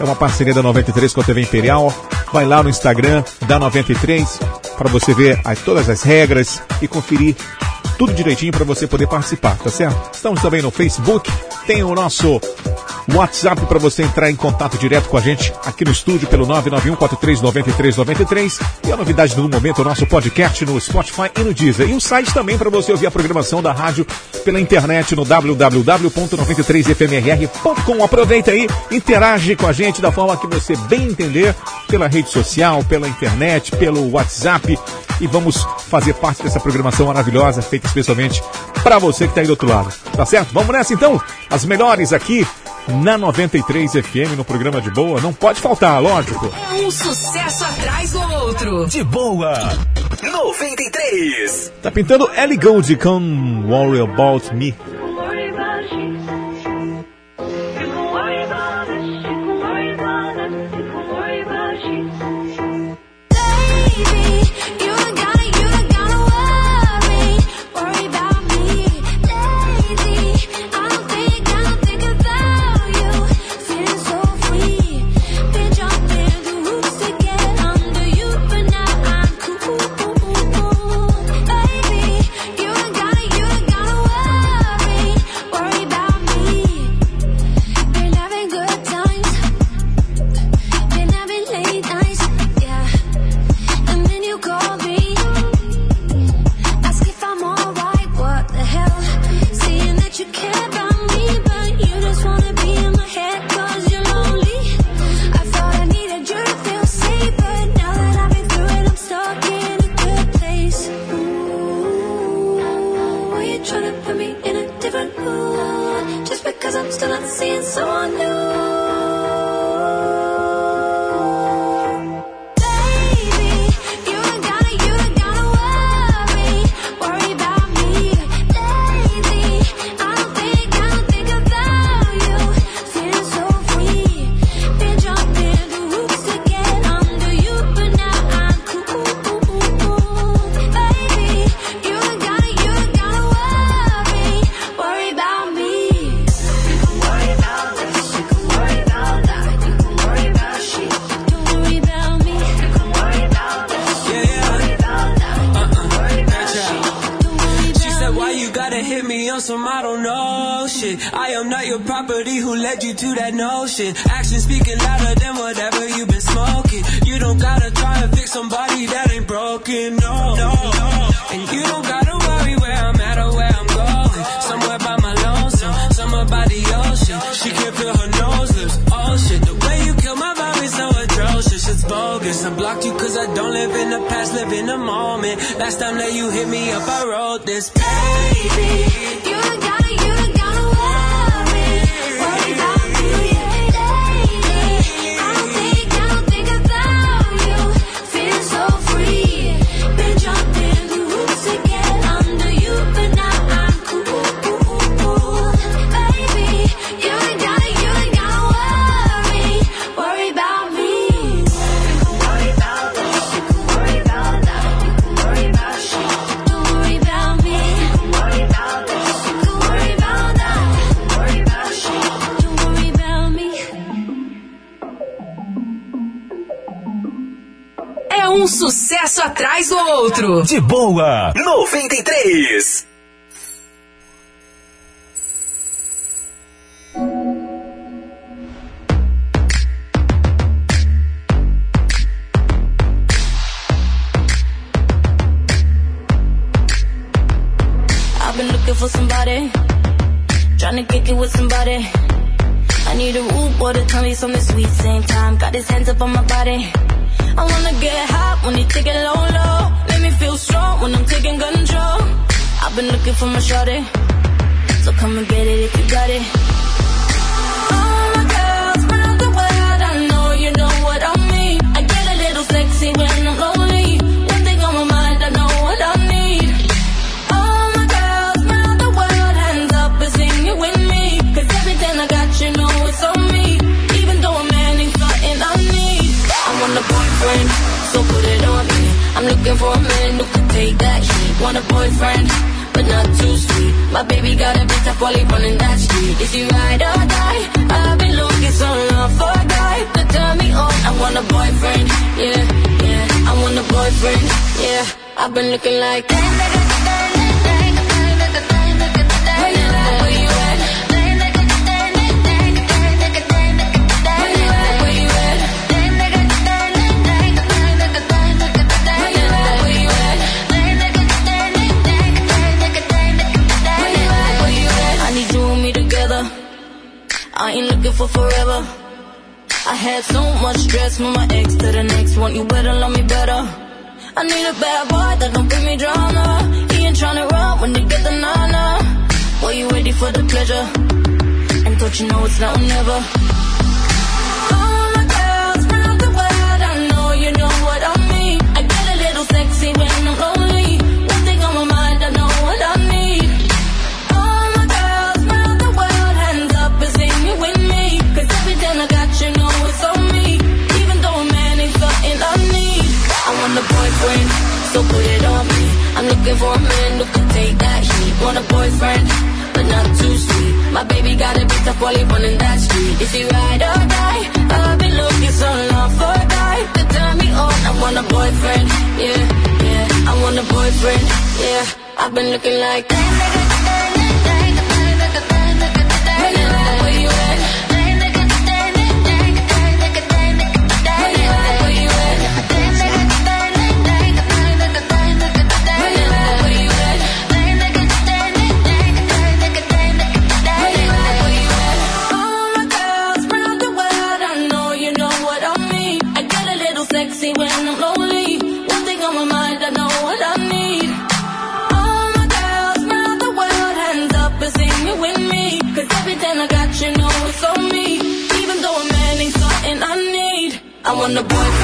É uma parceria da 93 com a TV Imperial. Vai lá no Instagram da 93 para você ver as, todas as regras e conferir tudo direitinho para você poder participar, tá certo? Estamos também no Facebook, tem o nosso WhatsApp para você entrar em contato direto com a gente aqui no estúdio pelo 991439393 e a novidade do momento, o nosso podcast no Spotify e no Deezer. E o site também para você ouvir a programação da rádio pela internet no www.93fmrr.com. Aproveita aí, interage com a gente da forma que você bem entender, pela rede social, pela internet, pelo WhatsApp e vamos fazer parte dessa programação maravilhosa feita especialmente para você que está aí do outro lado. Tá certo? Vamos nessa então? As melhores aqui na 93 FM no programa de boa, não pode faltar, lógico. Um sucesso atrás do outro. De boa. 93. Tá pintando Ellie Gold com Worry About Me. feel so new. Your property, who led you to that notion? Actions speaking louder than whatever you've been smoking. You don't gotta try to fix somebody that ain't broken, no, no, no. And you don't gotta worry where I'm at or where I'm going. Somewhere by my lonesome, somewhere by the ocean. She can feel her nose lips, oh shit. The way you kill my vibe is so atrocious, it's bogus. I blocked you cause I don't live in the past, live in the moment. Last time that you hit me up, I wrote this. Baby, You don't sucesso atrás do outro. De boa, 93. I've been looking for somebody, trying to kick it with somebody. I need a root boy to tell me something sweet. Same time, got his hands up on my body. I've been looking for my shorty, so come and get it if you got it. All my girls round the world, I know you know what I mean. I get a little sexy when I'm lonely. One thing on my mind, I know what I need. All my girls round the world, hands up and sing it with me. Cause everything I got, you know it's on me. Even though a man ain't something I need. I want a boyfriend, so put it on me. I'm looking for a man who could take that heat. Want a boyfriend, but not too sweet. My baby got a up while he running that street. Is he ride or die? I've been looking so long for a guy to turn me on. I want a boyfriend, yeah, yeah. I want a boyfriend, yeah. I've been looking like. Where for forever. I had so much stress from my ex to the next one. You better love me better. I need a bad boy that don't bring me drama. He ain't tryna run when they get the nana. Boy, you ready for the pleasure? And don't you know it's now or never? All my girls round the world, I know you know what I mean. I get a little sexy when I'm lonely. Boyfriend, so put it on me. I'm looking for a man who can take that heat. Want a boyfriend, but not too sweet. My baby got a bitch up while he running that street. Is he ride or die? I've been looking so long for a guy to turn me on. I want a boyfriend, yeah, yeah. I want a boyfriend, yeah. I've been looking like. Where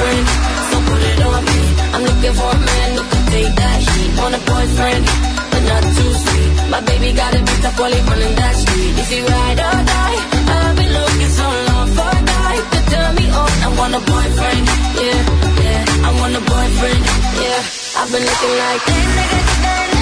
a boyfriend, so put it on me. I'm looking for a man who can take that heat. Want a boyfriend, but not too sweet. My baby got a bitch up while he running that street. Is he ride or die? I've been looking so long for a guy to turn me on. I want a boyfriend, yeah, yeah. I want a boyfriend, yeah. I've been looking like. Where you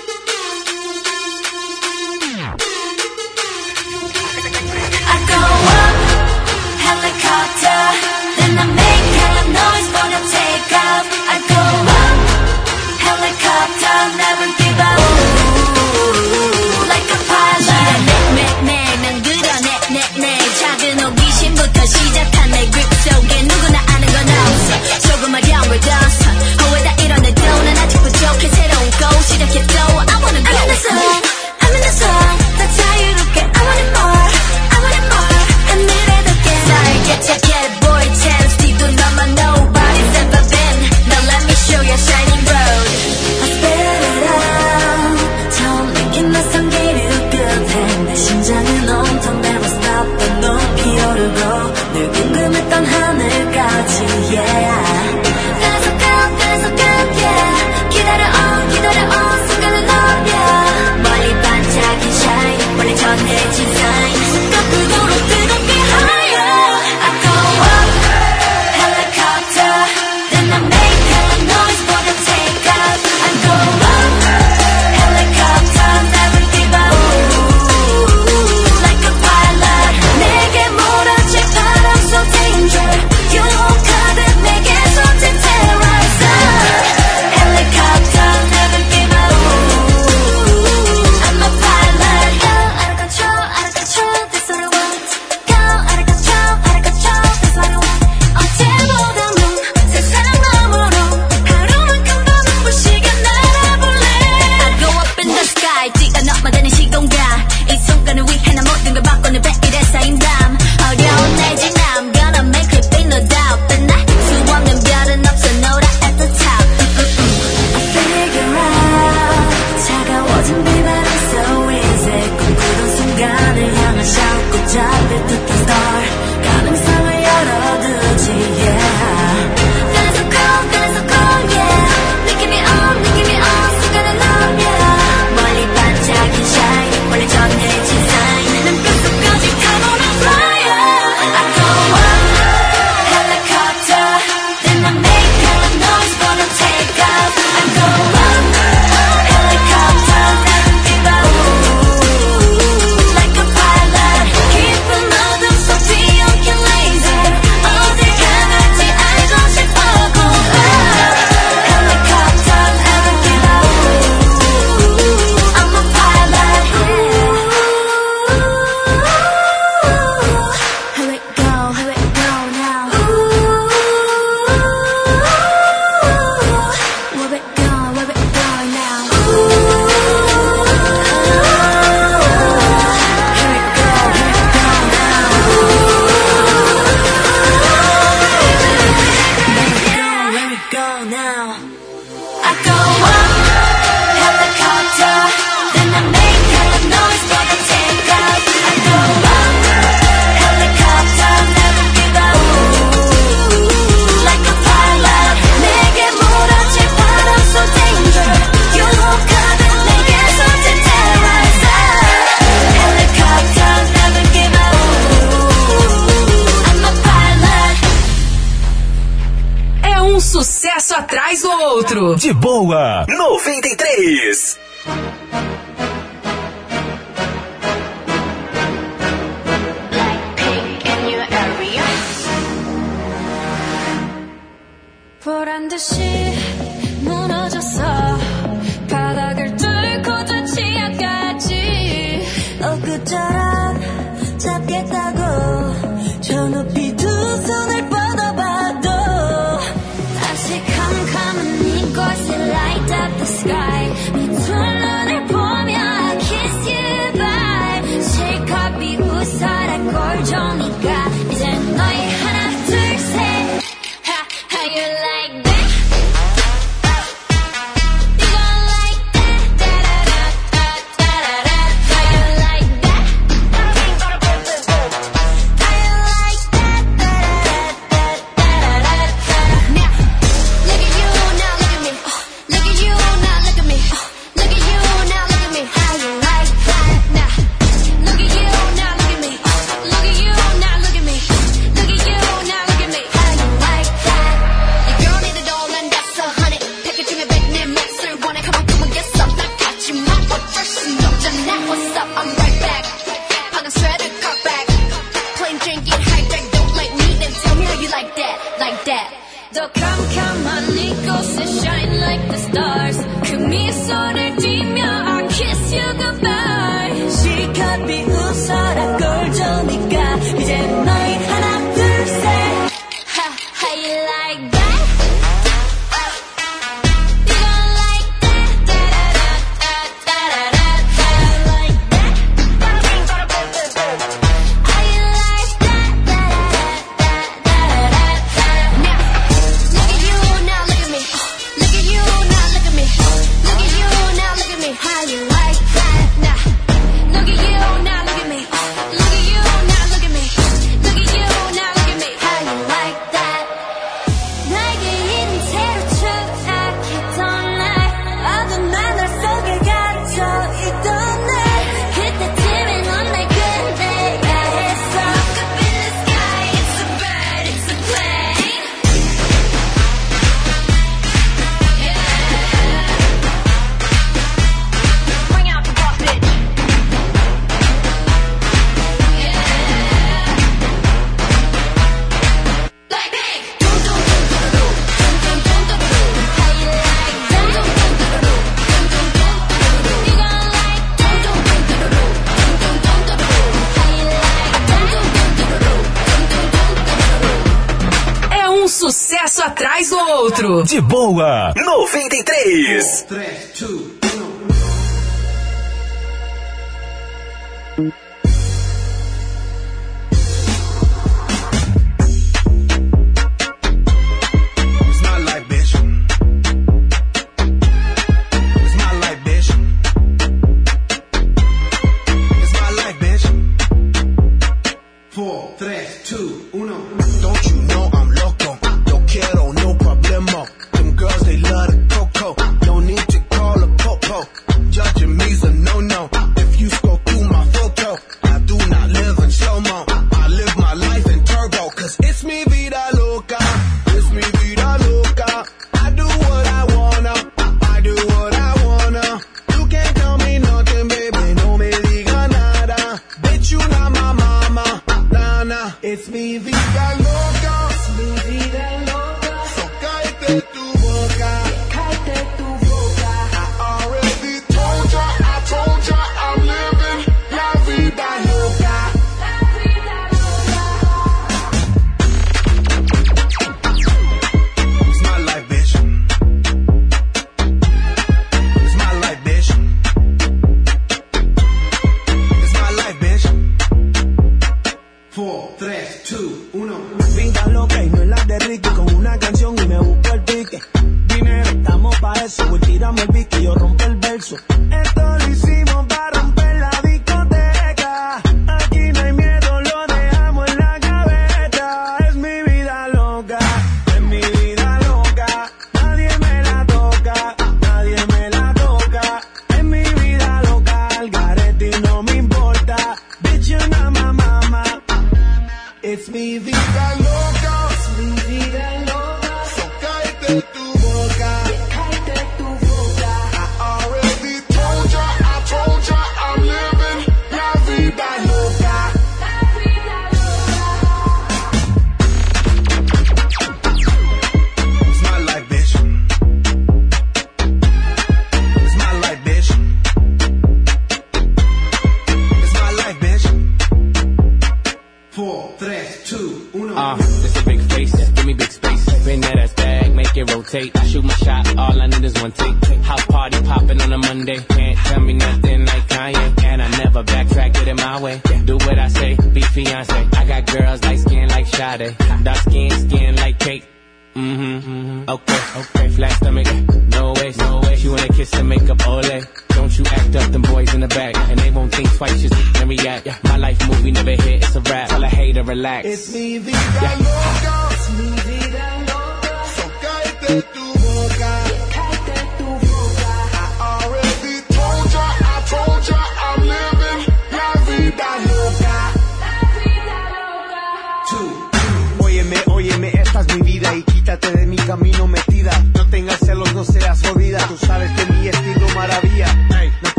atrás do outro. De boa. 93. 4, 3, 2,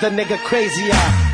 The nigga crazier.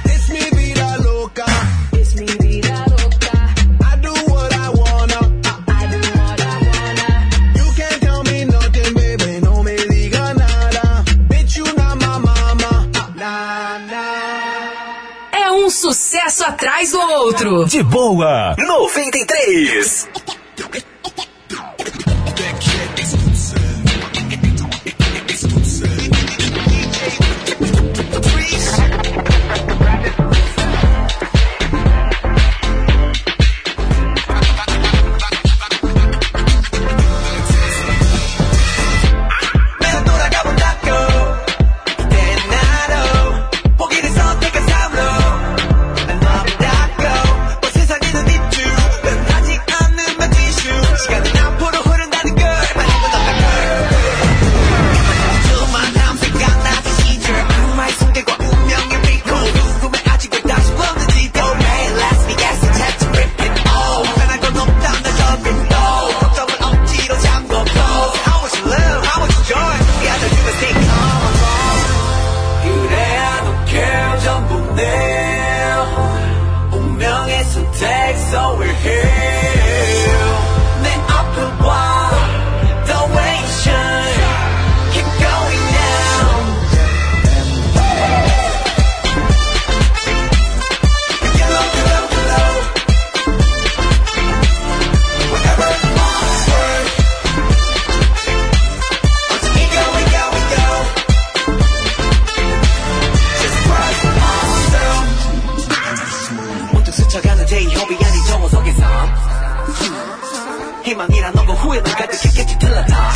희망이란 너고 후회만 가득 깊겠지 들러다.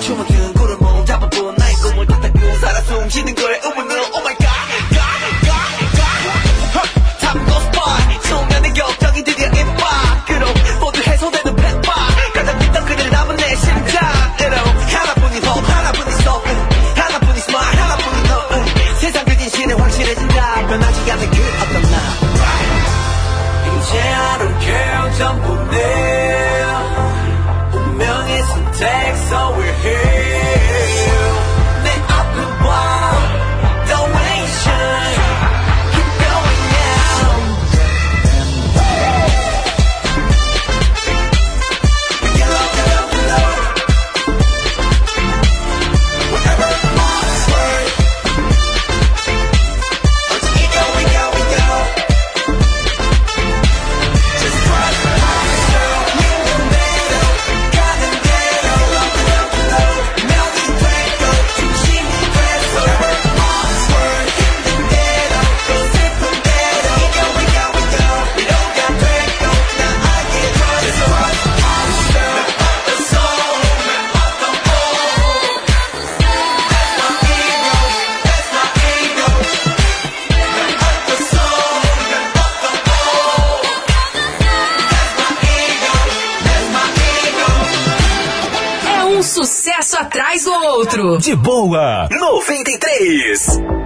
추억은 구름 몸 잡아본 나의 꿈을 바닥 그 살아 숨 쉬는 걸 De boa, 93.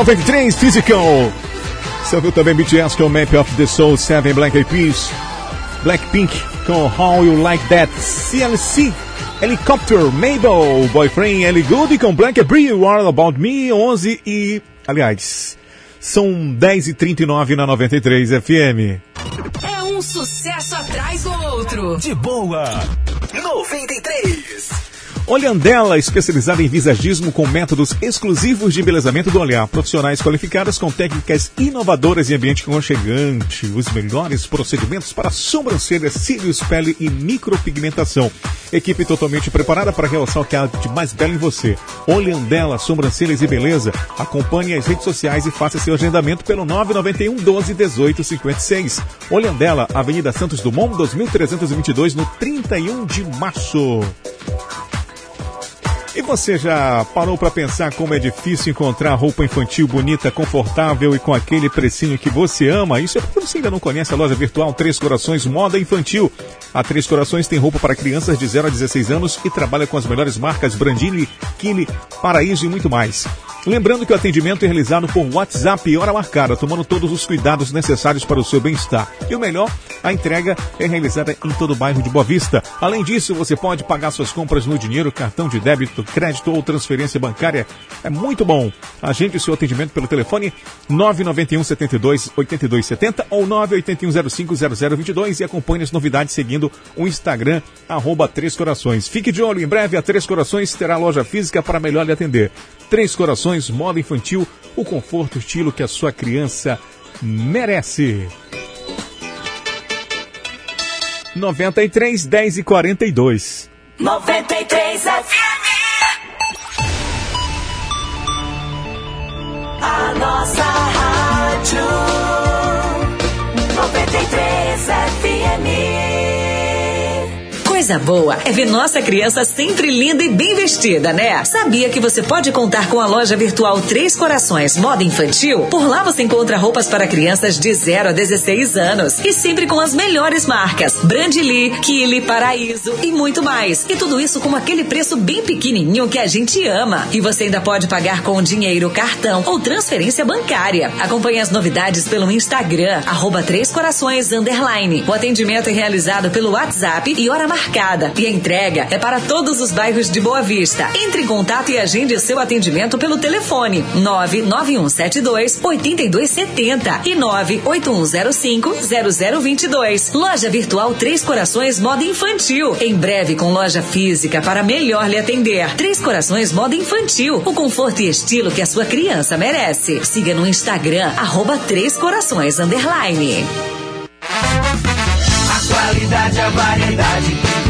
93 Physical. Você ouviu também BTS com Map of the Soul 7 Black Eyed Peas. Blackpink com How You Like That. CLC. Helicopter, Mabel, Boyfriend, Ellie Good com Black Brew, All About Me, 11 e... Aliás, são 10 e 39 na 93 FM. É um sucesso atrás do outro. De boa. 93. Olhandela, especializada em visagismo com métodos exclusivos de embelezamento do olhar. Profissionais qualificadas com técnicas inovadoras e ambiente aconchegante. Os melhores procedimentos para sobrancelhas, cílios, pele e micropigmentação. Equipe totalmente preparada para realçar o que há de mais belo em você. Olhandela, sobrancelhas e beleza. Acompanhe as redes sociais e faça seu agendamento pelo 991 12 18 56. Olhandela, Avenida Santos Dumont, 2322, no 31 de março. Você já parou para pensar como é difícil encontrar roupa infantil bonita, confortável e com aquele precinho que você ama? Isso é porque você ainda não conhece a loja virtual Três Corações Moda Infantil. A Três Corações tem roupa para crianças de 0 a 16 anos e trabalha com as melhores marcas Brandini, Kili, Paraíso e muito mais. Lembrando que o atendimento é realizado por WhatsApp hora marcada, tomando todos os cuidados necessários para o seu bem-estar. E o melhor, a entrega é realizada em todo o bairro de Boa Vista. Além disso, você pode pagar suas compras no dinheiro, cartão de débito, crédito ou transferência bancária. É muito bom. Agende o seu atendimento pelo telefone 991 72 82 70 ou 981 05 0022 e acompanhe as novidades seguindo o Instagram, arroba Três Corações. Fique de olho, em breve a Três Corações terá loja física para melhor lhe atender. Três Corações, moda infantil, o conforto, o estilo que a sua criança merece. 93 10 e 42. 93 FM. A nossa rádio. 93 FM. Coisa boa é ver nossa criança sempre linda e bem vestida, né? Sabia que você pode contar com a loja virtual Três Corações Moda Infantil? Por lá você encontra roupas para crianças de 0 a 16 anos e sempre com as melhores marcas: Brandly, Kili, Paraíso e muito mais. E tudo isso com aquele preço bem pequenininho que a gente ama. E você ainda pode pagar com dinheiro, cartão ou transferência bancária. Acompanhe as novidades pelo Instagram, arroba Três Corações Underline. O atendimento é realizado pelo WhatsApp e hora marcada. E a entrega é para todos os bairros de Boa Vista. Entre em contato e agende seu atendimento pelo telefone 99172 8270 e 98105 0022. Loja virtual Três Corações Moda Infantil. Em breve com loja física para melhor lhe atender. Três Corações Moda Infantil. O conforto e estilo que a sua criança merece. Siga no Instagram, arroba Três Corações Underline. A qualidade, a variedade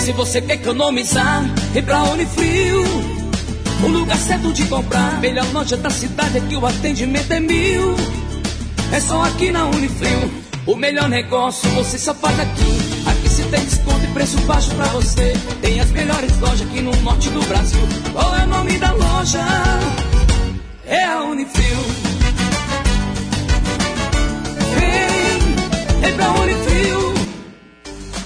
Se você quer economizar, vem pra Unifrio. O lugar certo de comprar. Melhor loja da cidade aqui, o atendimento é mil. É só aqui na Unifrio. O melhor negócio você só faz aqui. Aqui se tem desconto e preço baixo pra você. Tem as melhores lojas aqui no norte do Brasil. Qual é o nome da loja? É a Unifrio. Vem, vem pra Unifrio.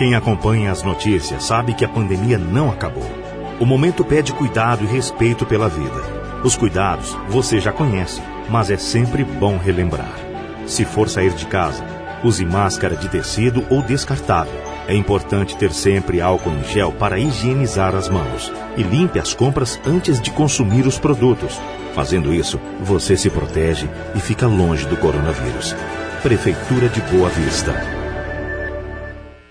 Quem acompanha as notícias sabe que a pandemia não acabou. O momento pede cuidado e respeito pela vida. Os cuidados você já conhece, mas é sempre bom relembrar. Se for sair de casa, use máscara de tecido ou descartável. É importante ter sempre álcool em gel para higienizar as mãos e limpe as compras antes de consumir os produtos. Fazendo isso, você se protege e fica longe do coronavírus. Prefeitura de Boa Vista.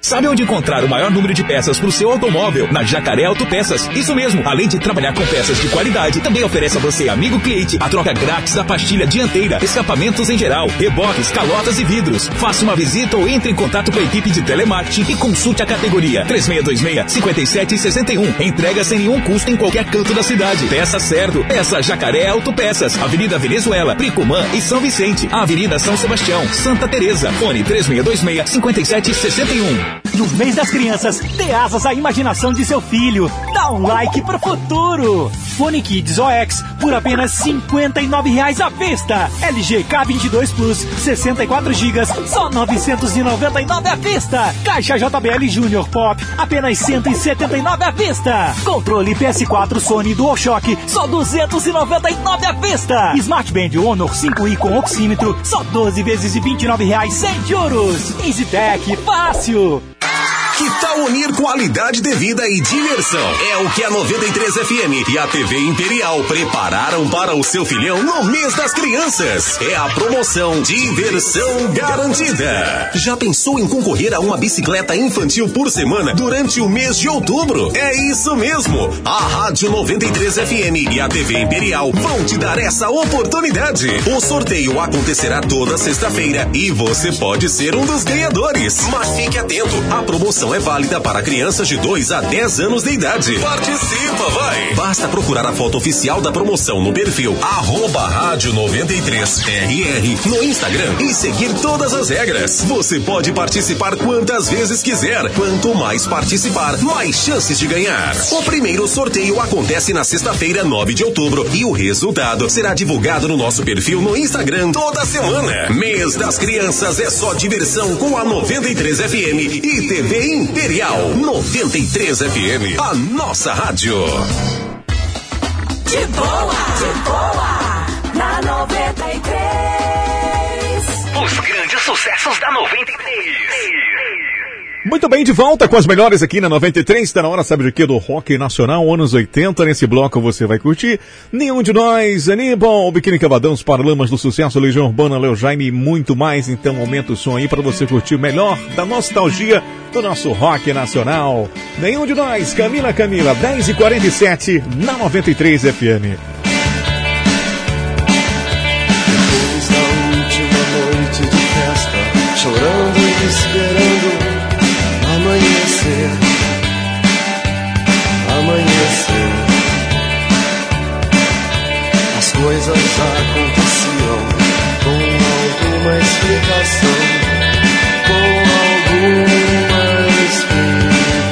Sabe onde encontrar o maior número de peças para o seu automóvel? Na Jacaré Autopeças. Isso mesmo. Além de trabalhar com peças de qualidade, também oferece a você, amigo cliente, a troca grátis da pastilha dianteira, escapamentos em geral, reboques, calotas e vidros. Faça uma visita ou entre em contato com a equipe de telemarketing e consulte a categoria 3626-5761. Entrega sem nenhum custo em qualquer canto da cidade. Peça certo. Peça Jacaré Autopeças. Avenida Venezuela, Pricumã e São Vicente. Avenida São Sebastião, Santa Teresa. Fone 3626-5761. Boom! No mês das crianças, dê asas à imaginação de seu filho. Dá um like pro futuro. Fone Kids OX por apenas R$ 59,00 à vista. LG K22 Plus 64 GB, só R$ 999 à vista. Caixa JBL Junior Pop, apenas R$ 179 à vista. Controle PS4 Sony DualShock, só R$ 299 à vista. Smart Band Honor 5i com oxímetro, só 12 vezes de R$ 29,00 sem juros. EasyTech, fácil. Que tal unir qualidade de vida e diversão? É o que a 93 FM e a TV Imperial prepararam para o seu filhão no mês das crianças. É a promoção Diversão Garantida. Já pensou em concorrer a uma bicicleta infantil por semana durante o mês de outubro? É isso mesmo. A Rádio 93 FM e a TV Imperial vão te dar essa oportunidade. O sorteio acontecerá toda sexta-feira e você pode ser um dos ganhadores. Mas fique atento, a promoção é válida para crianças de 2 a 10 anos de idade. Participa, vai! Basta procurar a foto oficial da promoção no perfil arroba rádio 93RR no Instagram e seguir todas as regras. Você pode participar quantas vezes quiser. Quanto mais participar, mais chances de ganhar. O primeiro sorteio acontece na sexta-feira, 9 de outubro, e o resultado será divulgado no nosso perfil no Instagram toda semana. Mês das crianças é só diversão com a 93 FM e TV Imperial 93 FM, a nossa rádio. De boa, de boa, na 93. Os grandes sucessos da 93. Muito bem, de volta com as melhores aqui na 93. Está na hora, sabe de quê? Do rock nacional, anos 80. Nesse bloco você vai curtir. Nenhum de nós, Aníbal, Biquíni Cavadão, os Paralamas do Sucesso, Legião Urbana, Leo Jaime e muito mais. Então aumenta o som aí para você curtir o melhor da nostalgia do nosso rock nacional. Nenhum de nós, Camila Camila, 10 e 47 na 93 FM. Chorando e esperando coisas aconteciam com alguma explicação, com alguma explicação.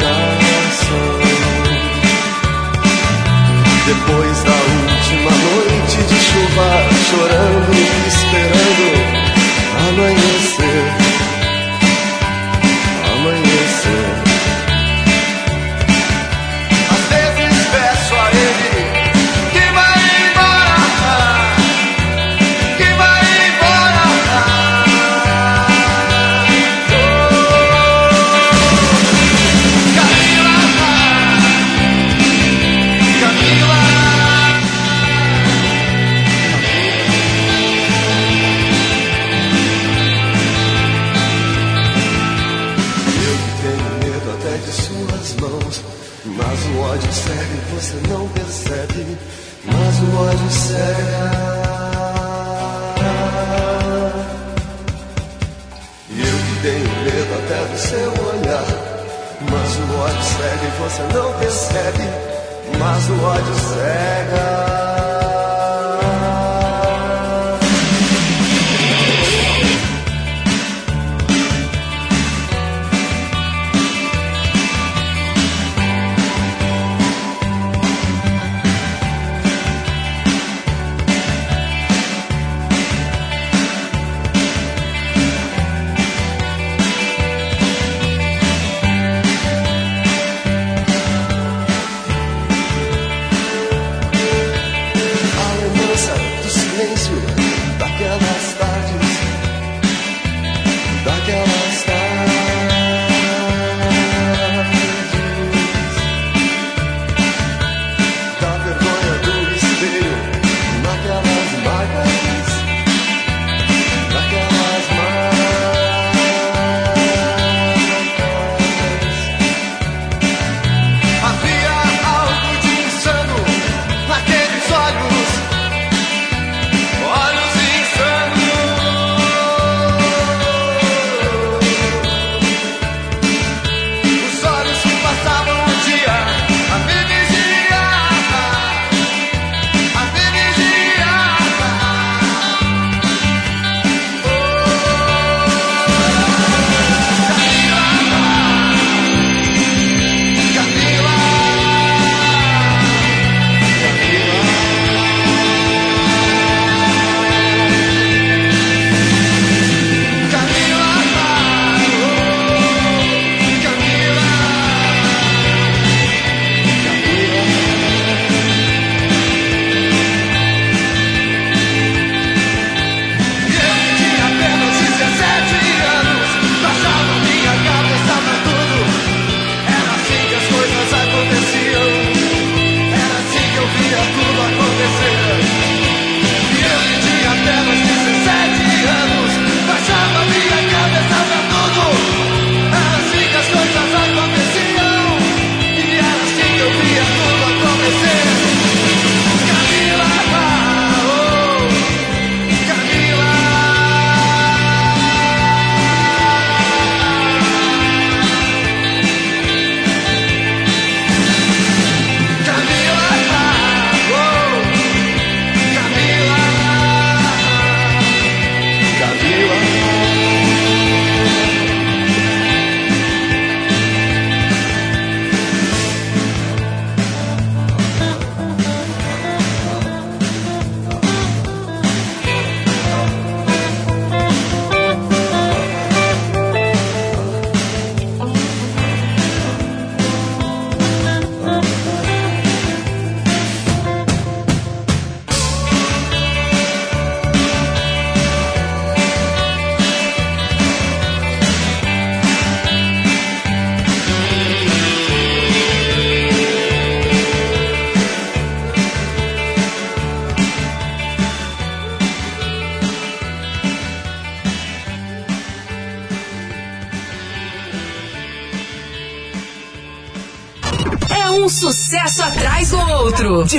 Depois da última noite de chuva, chorando você não percebe, mas o ódio cega.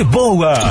Boa.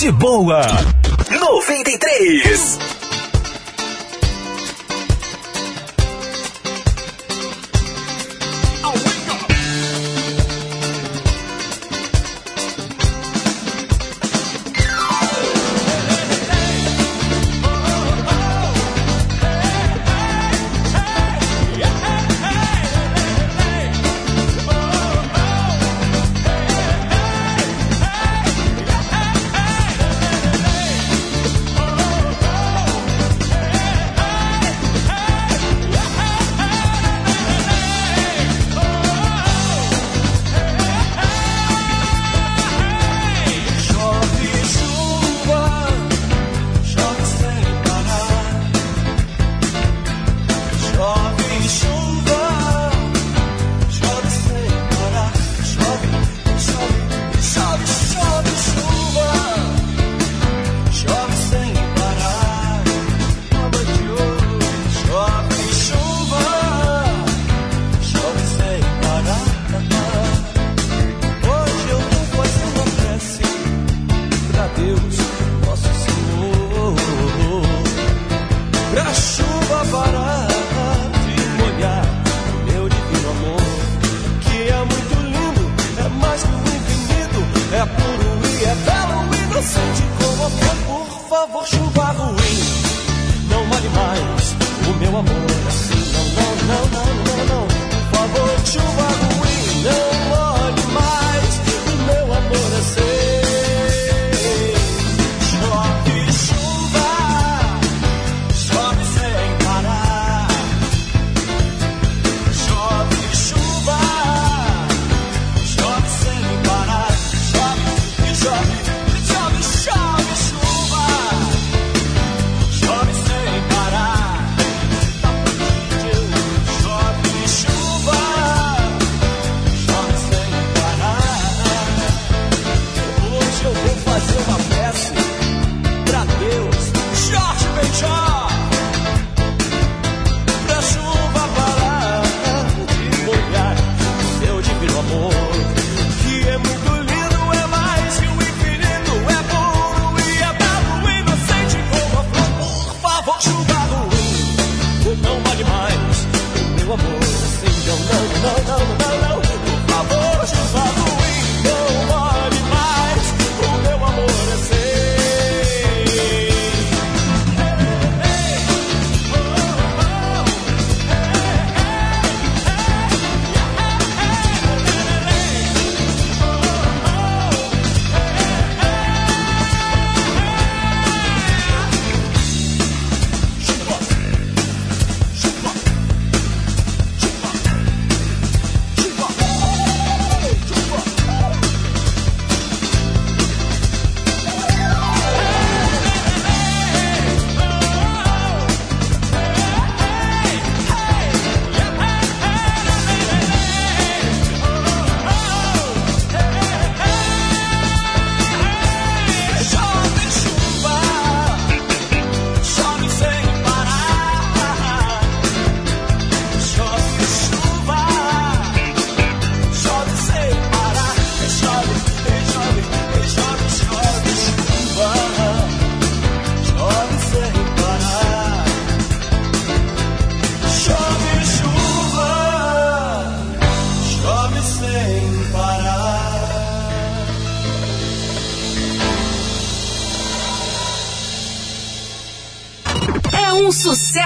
De boa.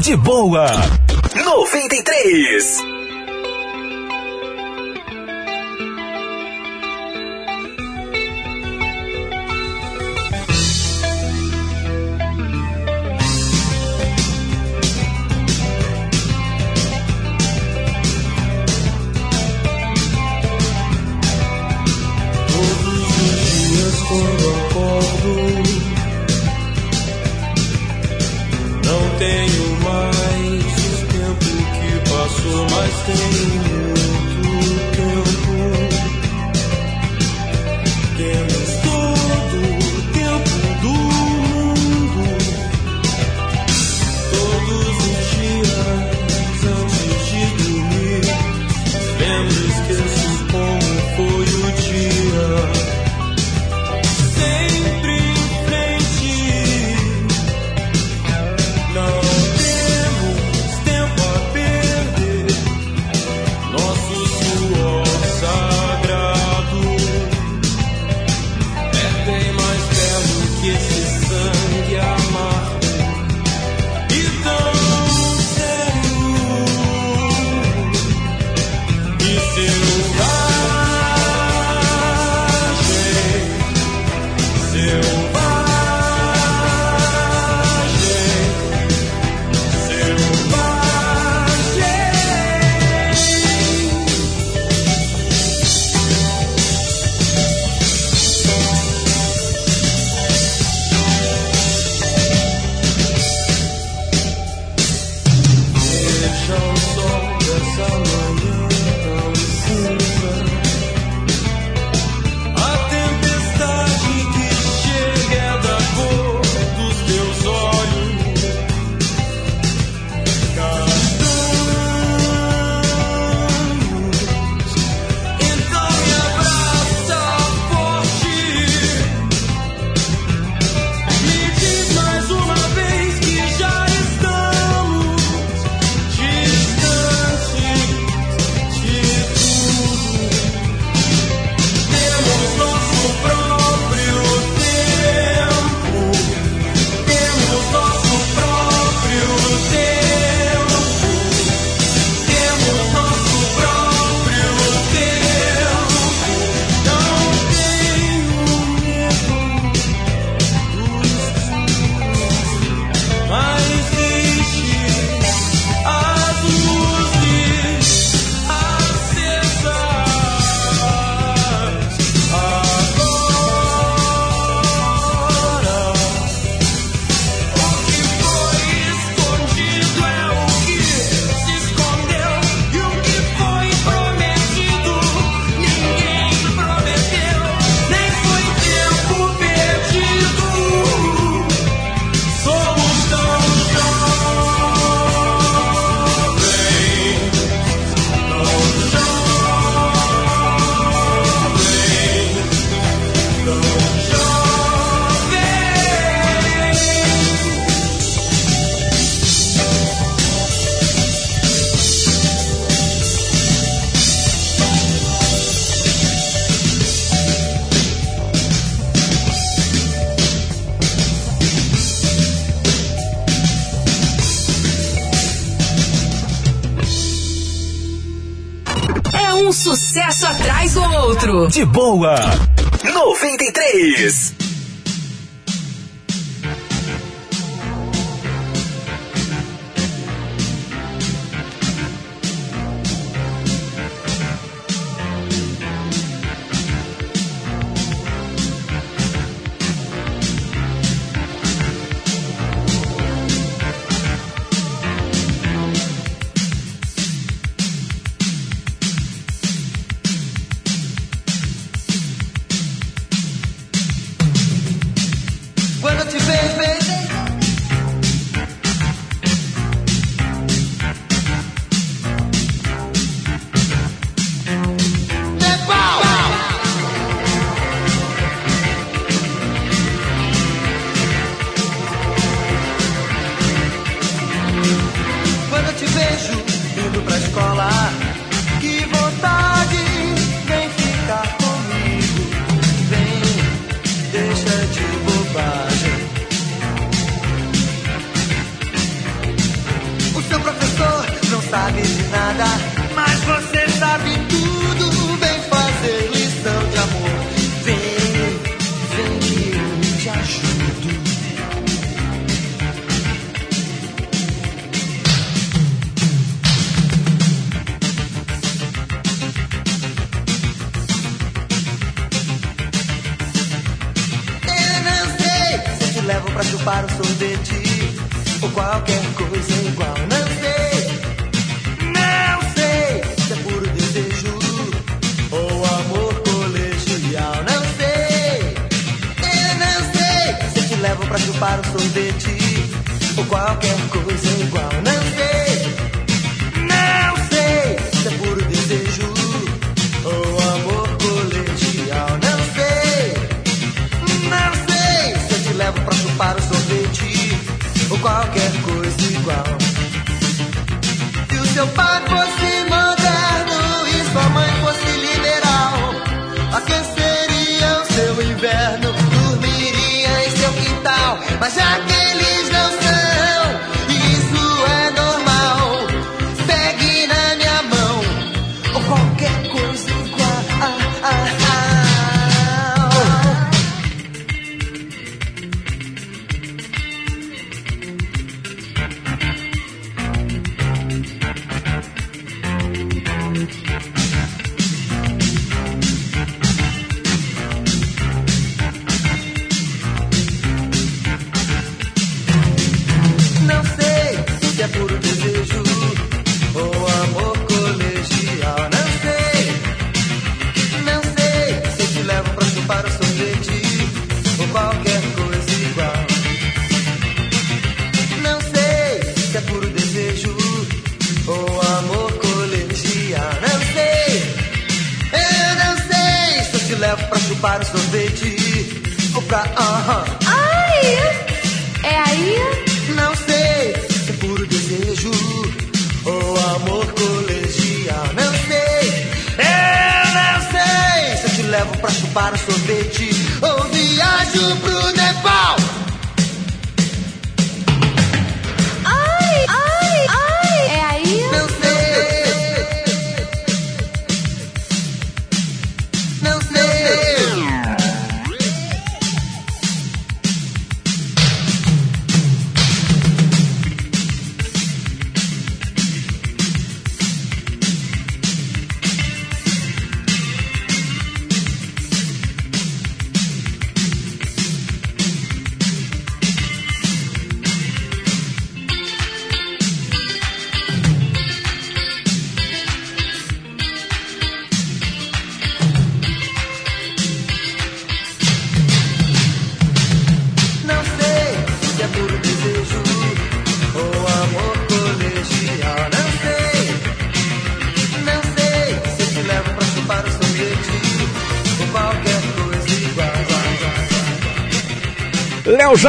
De boa. de boa. 93. baby.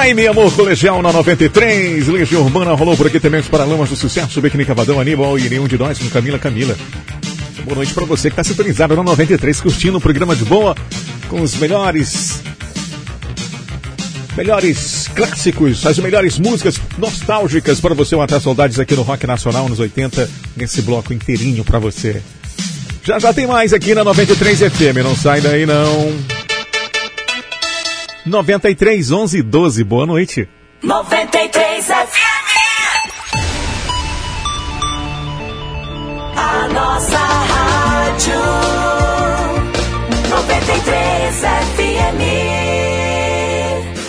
Prime, amor colegial na 93. Legião Urbana rolou por aqui também os Paralamas do Sucesso, Biquini Cavadão, Aníbal e nenhum de nós com Camila Camila. Boa noite para você que está sintonizado na 93, curtindo o programa de boa com os melhores melhores clássicos, as melhores músicas nostálgicas para você matar saudades aqui no Rock Nacional nos 80, nesse bloco inteirinho para você. Já já tem mais aqui na 93 FM, não sai daí não. 93 11 12, boa noite. 93 FM. A nossa rádio. 93 FM.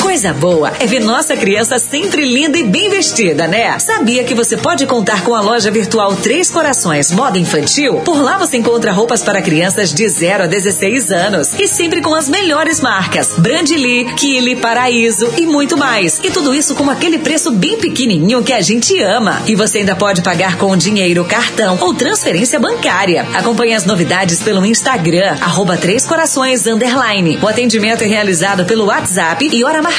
Coisa boa é ver nossa criança sempre linda e bem vestida, né? Sabia que você pode contar com a loja virtual Três Corações Moda Infantil? Por lá você encontra roupas para crianças de 0 a 16 anos e sempre com as melhores marcas: Brandly, Kili, Paraíso e muito mais. E tudo isso com aquele preço bem pequenininho que a gente ama. E você ainda pode pagar com dinheiro, cartão ou transferência bancária. Acompanhe as novidades pelo Instagram, arroba Três Corações Underline. O atendimento é realizado pelo WhatsApp e hora marcada.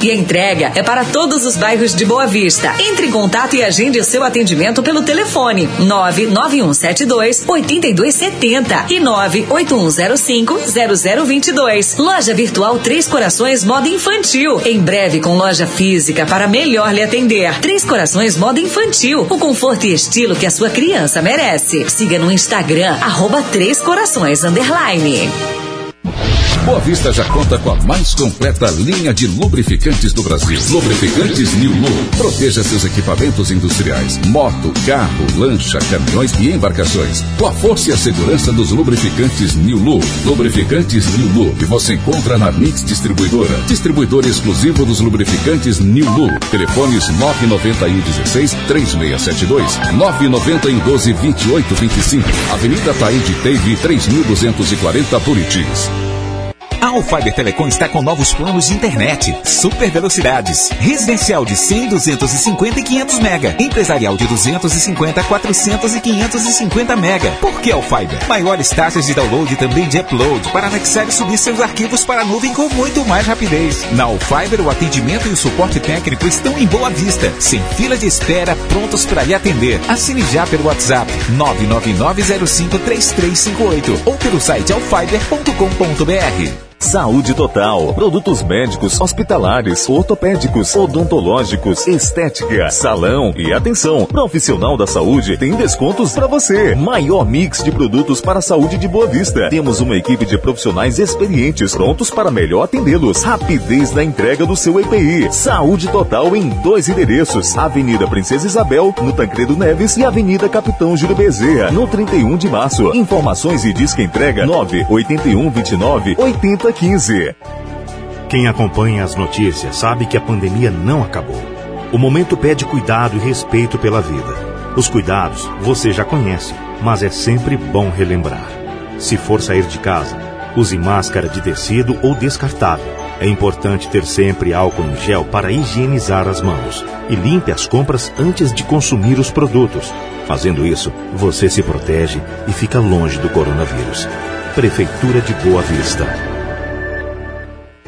E a entrega é para todos os bairros de Boa Vista. Entre em contato e agende o seu atendimento pelo telefone 99172 8270 e 98105 0022. Loja Virtual Três Corações Moda Infantil. Em breve com loja física para melhor lhe atender. Três Corações Moda Infantil. O conforto e estilo que a sua criança merece. Siga no Instagram, arroba Três Corações Underline. Boa Vista já conta com a mais completa linha de lubrificantes do Brasil. Lubrificantes New Lu. Proteja seus equipamentos industriais, moto, carro, lancha, caminhões e embarcações. Com a força e a segurança dos lubrificantes New Lu. Lubrificantes New Lu. Que você encontra na Mix Distribuidora. Distribuidor exclusivo dos lubrificantes New Lu. Telefones 991 16 3672. 991 12 28 25. Avenida Taíde Teve 3240 Buritis. A Alfiber Telecom está com novos planos de internet, super velocidades, residencial de 100, 250 e 500 mega, empresarial de 250, 400 e 550 mega. Por que Alfiber? Maiores taxas de download e também de upload para anexar e subir seus arquivos para a nuvem com muito mais rapidez. Na Alfiber, o atendimento e o suporte técnico estão em boa vista, sem fila de espera, prontos para lhe atender. Assine já pelo WhatsApp 999053358 ou pelo site alfiber.com.br. Saúde Total. Produtos médicos, hospitalares, ortopédicos, odontológicos, estética, salão e atenção. Profissional da saúde tem descontos para você. Maior mix de produtos para a saúde de Boa Vista. Temos uma equipe de profissionais experientes prontos para melhor atendê-los. Rapidez na entrega do seu EPI. Saúde Total em dois endereços: Avenida Princesa Isabel, no Tancredo Neves e Avenida Capitão Júlio Bezerra, no 31 de março. Informações e disque entrega 981 29 80 15. Quem acompanha as notícias sabe que a pandemia não acabou. O momento pede cuidado e respeito pela vida. Os cuidados você já conhece, mas é sempre bom relembrar. Se for sair de casa, use máscara de tecido ou descartável. É importante ter sempre álcool em gel para higienizar as mãos e limpe as compras antes de consumir os produtos. Fazendo isso, você se protege e fica longe do coronavírus. Prefeitura de Boa Vista.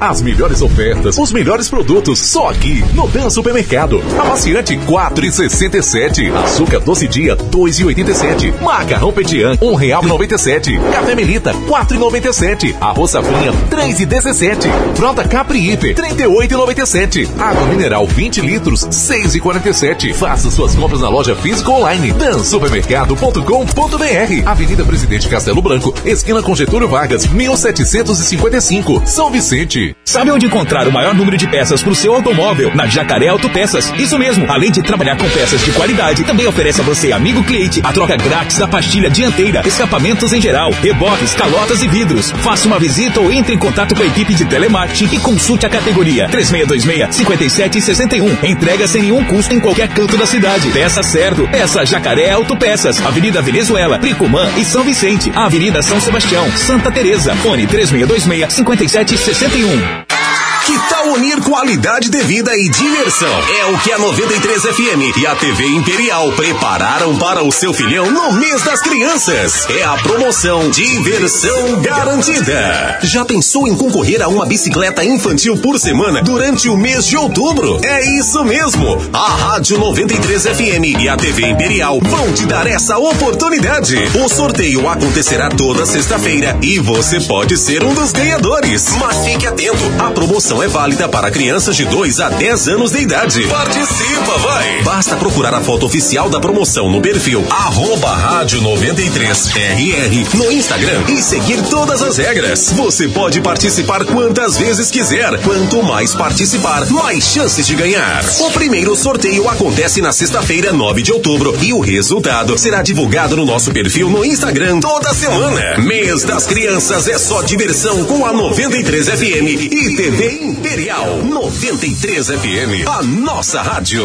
As melhores ofertas, os melhores produtos, só aqui no Dan Supermercado. Amaciante 4,67. Açúcar doce dia 2,87. Macarrão Petian um real e 97. Café Melita 4,97. Arroz Safrinha 3,17. Frota Capri Hiper 38,97. Água mineral 20 litros 6,47. Faça suas compras na loja física online dansupermercado.com.br. Avenida Presidente Castelo Branco, esquina com Getúlio Vargas, 1755, São Vicente. Sabe onde encontrar o maior número de peças para o seu automóvel? Na Jacaré Autopeças. Isso mesmo. Além de trabalhar com peças de qualidade, também oferece a você, amigo cliente, a troca grátis da pastilha dianteira, escapamentos em geral, reboques, calotas e vidros. Faça uma visita ou entre em contato com a equipe de telemarketing e consulte a categoria 3626-5761. Entrega sem nenhum custo em qualquer canto da cidade. Peça certo. Peça Jacaré Autopeças. Avenida Venezuela, Pricumã e São Vicente. Avenida São Sebastião, Santa Teresa. Fone 3626-5761. Yeah. Que tal unir qualidade de vida e diversão? É o que a 93 FM e a TV Imperial prepararam para o seu filhão no mês das crianças. É a promoção Diversão Garantida. Já pensou em concorrer a uma bicicleta infantil por semana durante o mês de outubro? É isso mesmo. A Rádio 93 FM e a TV Imperial vão te dar essa oportunidade. O sorteio acontecerá toda sexta-feira e você pode ser um dos ganhadores. Mas fique atento, a promoção promoção é válida para crianças de 2 a 10 anos de idade. Participa, vai! Basta procurar a foto oficial da promoção no perfil arroba rádio 93RR no Instagram e seguir todas as regras. Você pode participar quantas vezes quiser. Quanto mais participar, mais chances de ganhar. O primeiro sorteio acontece na sexta-feira, 9 de outubro, e o resultado será divulgado no nosso perfil no Instagram toda semana. Mês das Crianças é só diversão com a 93 FM e TV Imperial 93 FM, a nossa rádio.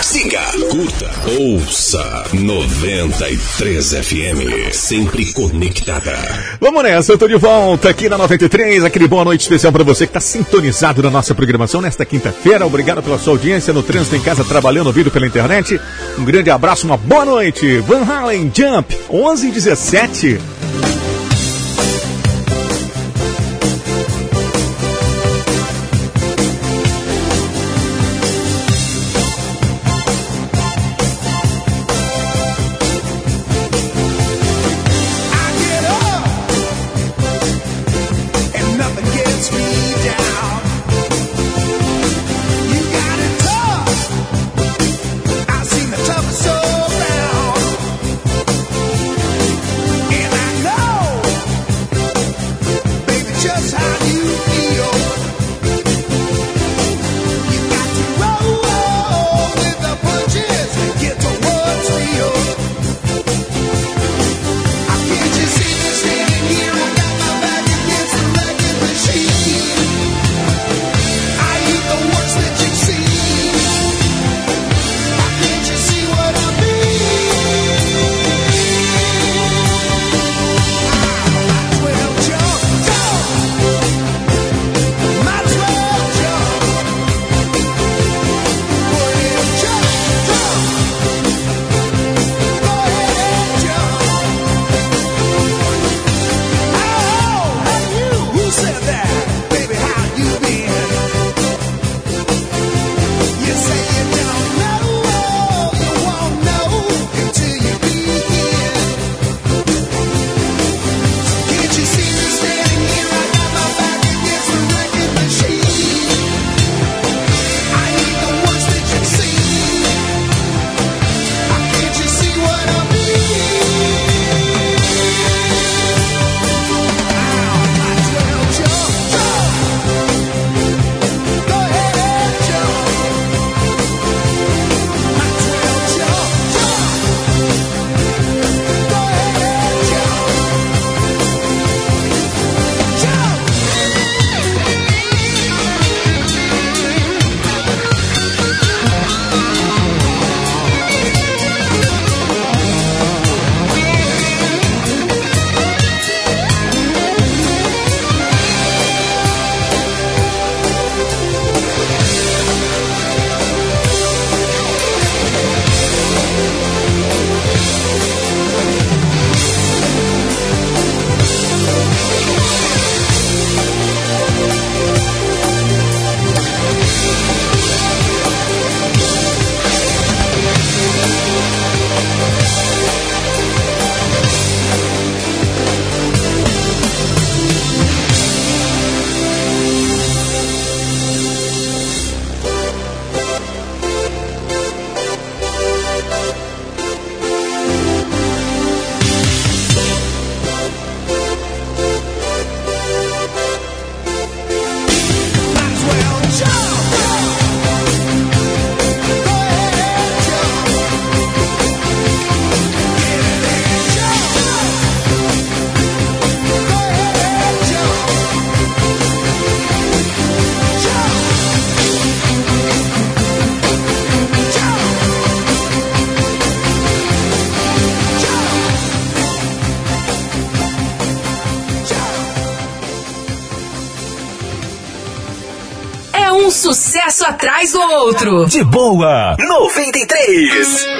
Siga, curta, ouça 93 FM, sempre conectada. Vamos nessa, eu tô de volta aqui na 93, aquele boa noite especial para você que tá sintonizado na nossa programação nesta quinta-feira. Obrigado pela sua audiência no trânsito em casa, trabalhando, ouvido pela internet. Um grande abraço, uma boa noite. Van Halen Jump, 11 e 17. Outro. De boa, 93.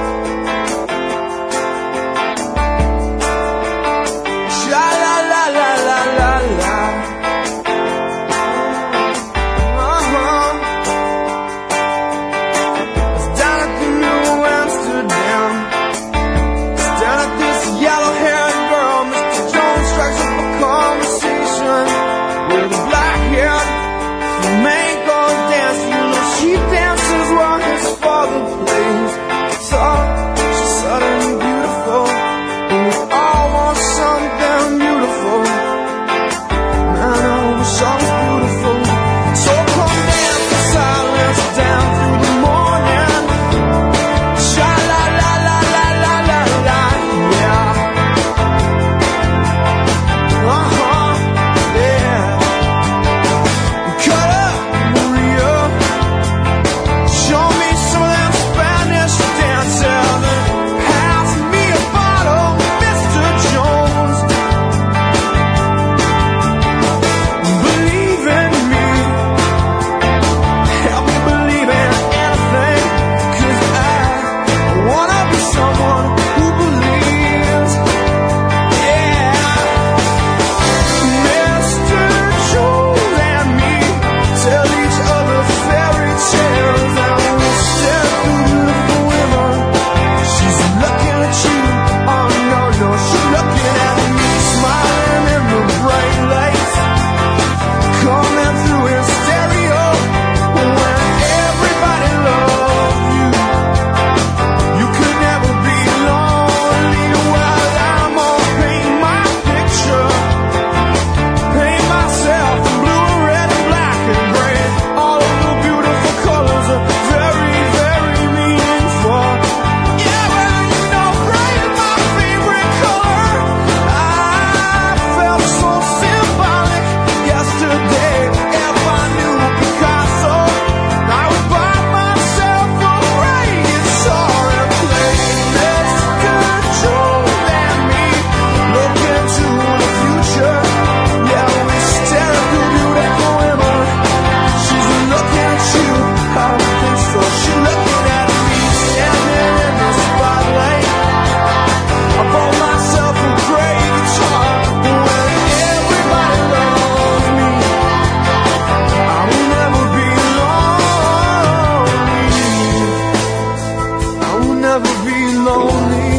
lonely,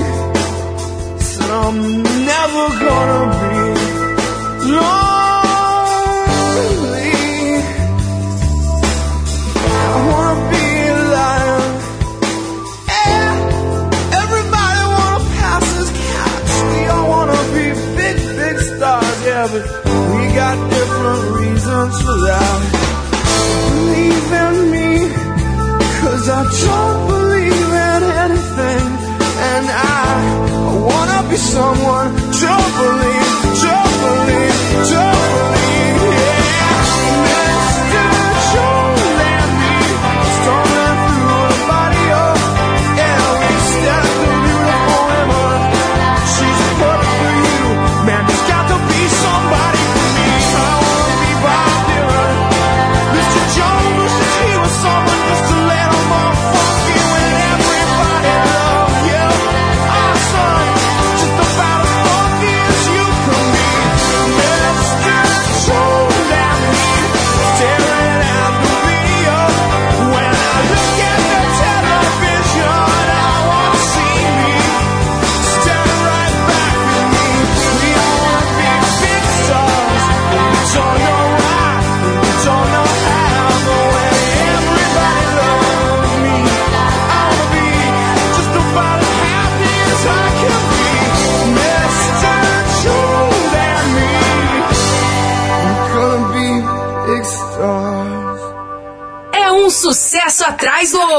said I'm never gonna for me.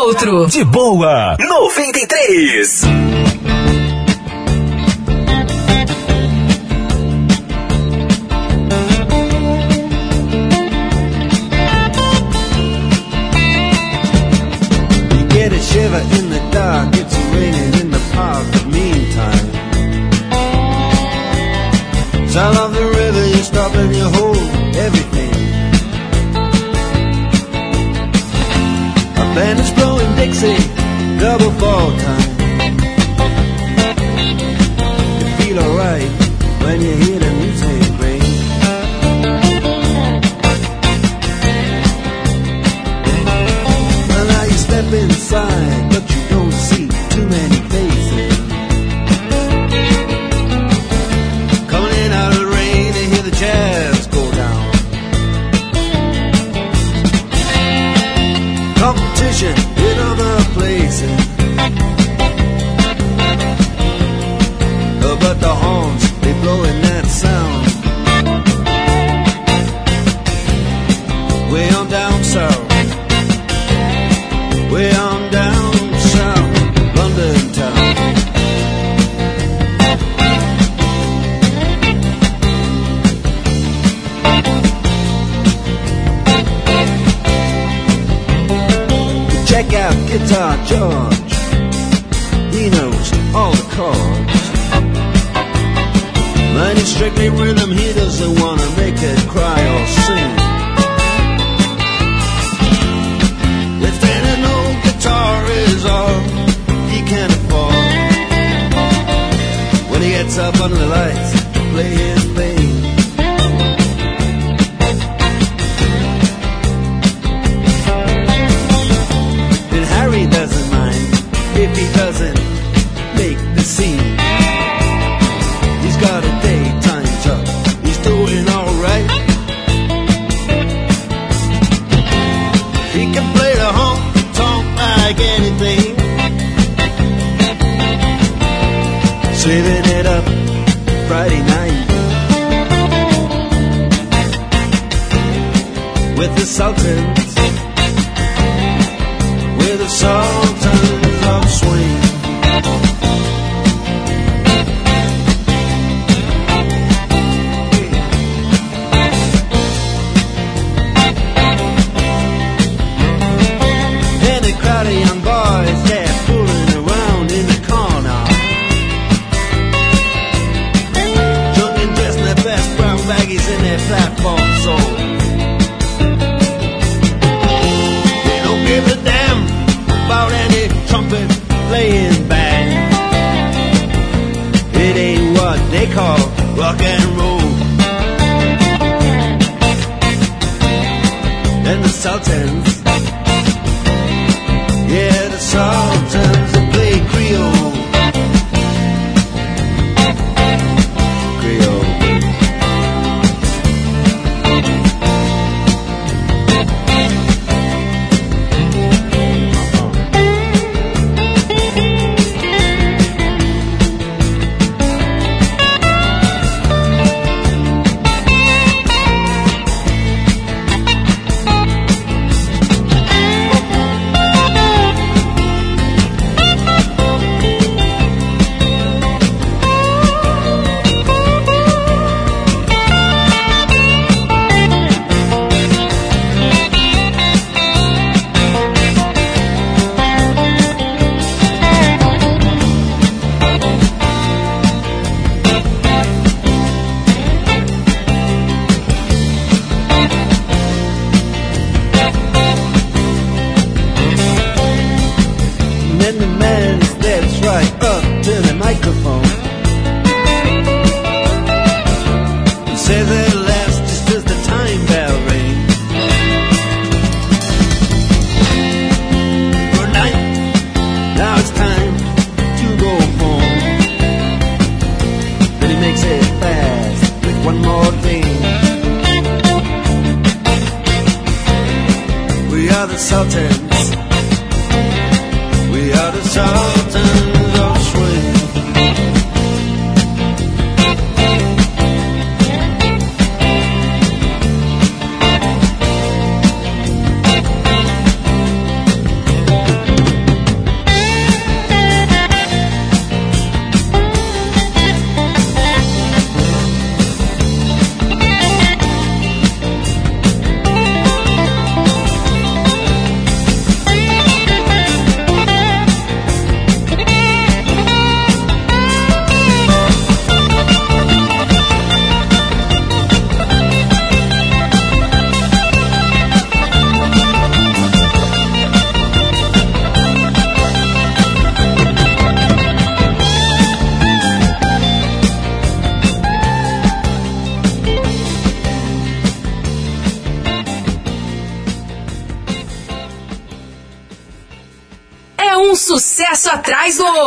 outro. De boa. 93. shiver in the dark, it's in the stop blown double fall time. John.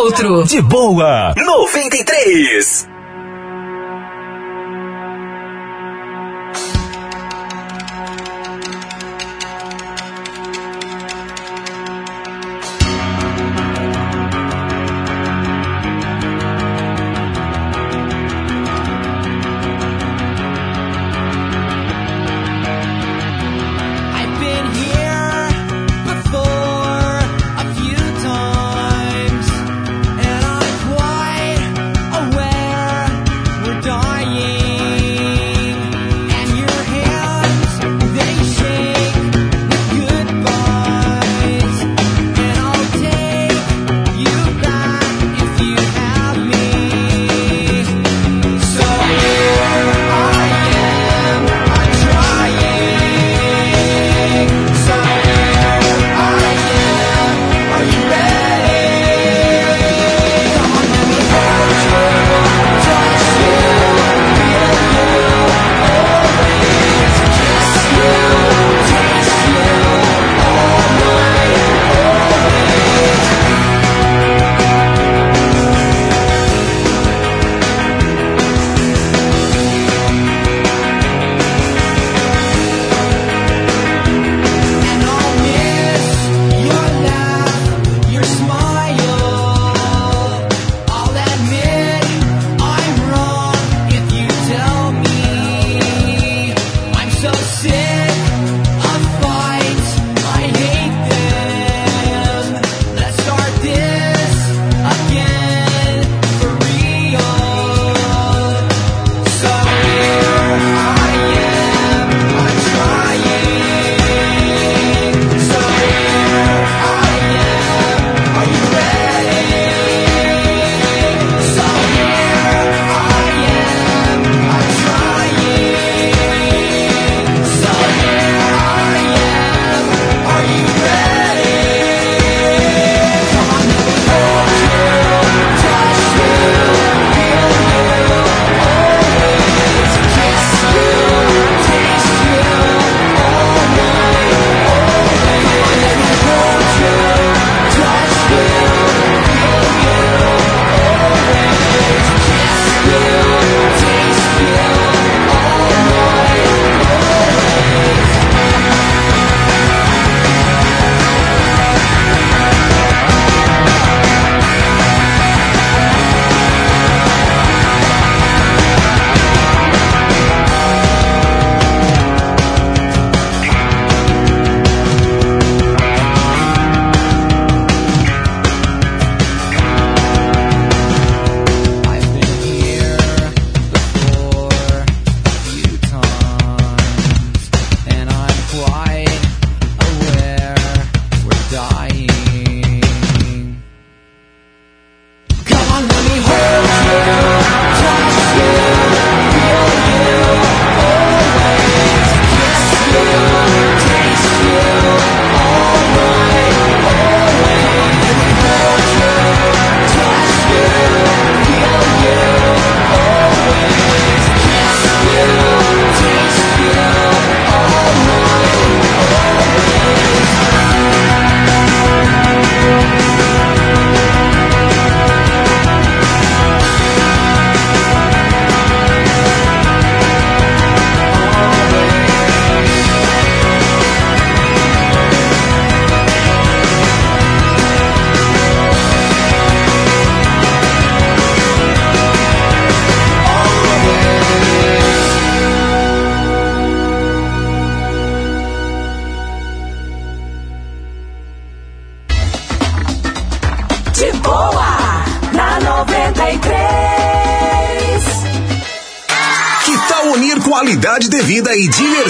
outro. De boa, 93.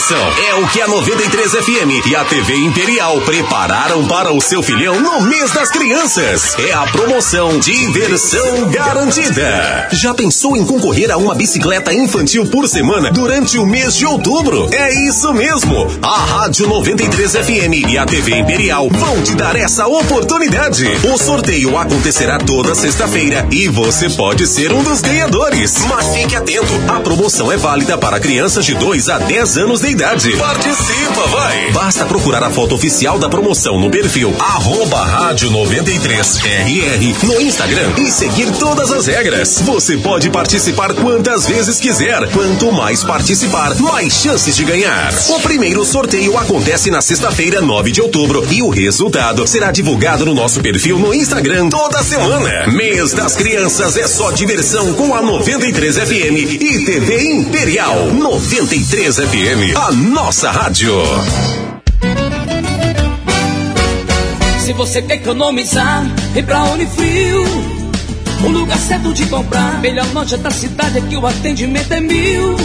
So. o que a 93 FM e a TV Imperial prepararam para o seu filhão no mês das crianças. É a promoção Diversão Garantida. Já pensou em concorrer a uma bicicleta infantil por semana durante o mês de outubro? É isso mesmo. A Rádio 93 FM e a TV Imperial vão te dar essa oportunidade. O sorteio acontecerá toda sexta-feira e você pode ser um dos ganhadores. Mas fique atento, a promoção é válida para crianças de 2 a 10 anos de idade. Participa, vai! Basta procurar a foto oficial da promoção no perfil arroba rádio 93RR no Instagram e seguir todas as regras. Você pode participar quantas vezes quiser. Quanto mais participar, mais chances de ganhar. O primeiro sorteio acontece na sexta-feira, 9 de outubro, e o resultado será divulgado no nosso perfil no Instagram toda semana. Mês das Crianças é só diversão com a 93 FM e TV Imperial. 93 FM, a nossa rádio. Se você quer economizar, vem pra Unifrio. O lugar certo de comprar. Melhor loja da cidade aqui, o atendimento é mil.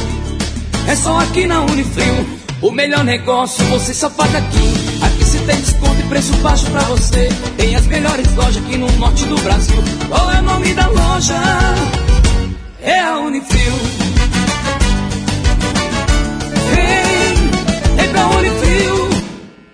É só aqui na Unifrio. O melhor negócio você só faz aqui. Aqui se tem desconto e preço baixo pra você. Tem as melhores lojas aqui no norte do Brasil. Qual é o nome da loja? É a Unifrio. Vem pra Unifrio.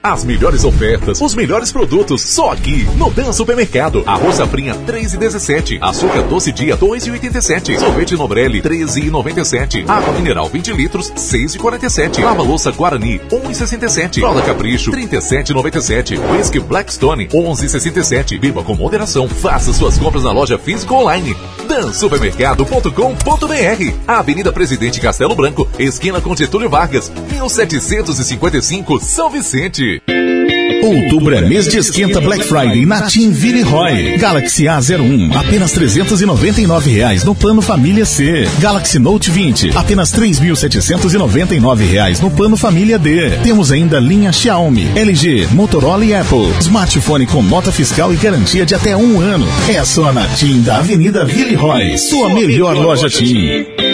As melhores ofertas, os melhores produtos, só aqui no Dan Supermercado. Arroz safrinha 3,17. Açúcar doce dia 2,87. Sorvete Nobrelli 13,97. Água mineral 20 litros 6,47. Lava louça Guarani 1,67. Fralda Capricho 37,97. Whisky Blackstone 11,67. Beba com moderação. Faça suas compras na loja física online. dansupermercado.com.br. Avenida Presidente Castelo Branco, esquina com Getúlio Vargas, 1755, São Vicente. Outubro é mês de esquenta Black Friday na Team Villeroy. Galaxy A01, apenas 399 reais no plano Família C. Galaxy Note 20, apenas 3.799 reais no plano Família D. Temos ainda linha Xiaomi, LG, Motorola e Apple. Smartphone com nota fiscal e garantia de até um ano. É só na Team da Avenida Villeroy, sua melhor loja Team.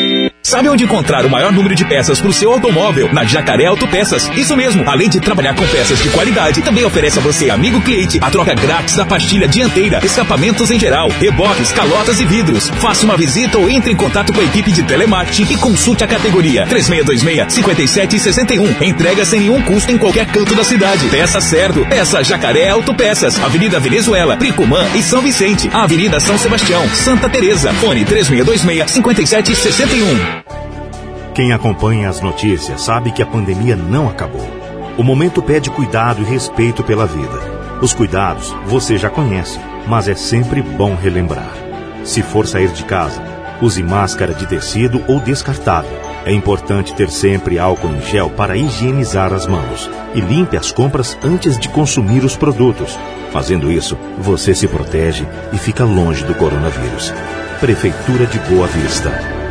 Sabe onde encontrar o maior número de peças para o seu automóvel? Na Jacaré Autopeças. Isso mesmo. Além de trabalhar com peças de qualidade, também oferece a você, amigo cliente, a troca grátis da pastilha dianteira, escapamentos em geral, reboques, calotas e vidros. Faça uma visita ou entre em contato com a equipe de telemarketing e consulte a categoria 3626-5761. Entrega sem nenhum custo em qualquer canto da cidade. Peça certo. Peça Jacaré Autopeças. Avenida Venezuela, Pricumã e São Vicente. Avenida São Sebastião, Santa Teresa. Fone 3626-5761. Quem acompanha as notícias sabe que a pandemia não acabou. O momento pede cuidado e respeito pela vida. Os cuidados você já conhece, mas é sempre bom relembrar. Se for sair de casa, use máscara de tecido ou descartável. É importante ter sempre álcool em gel para higienizar as mãos e limpe as compras antes de consumir os produtos. Fazendo isso, você se protege e fica longe do coronavírus. Prefeitura de Boa Vista.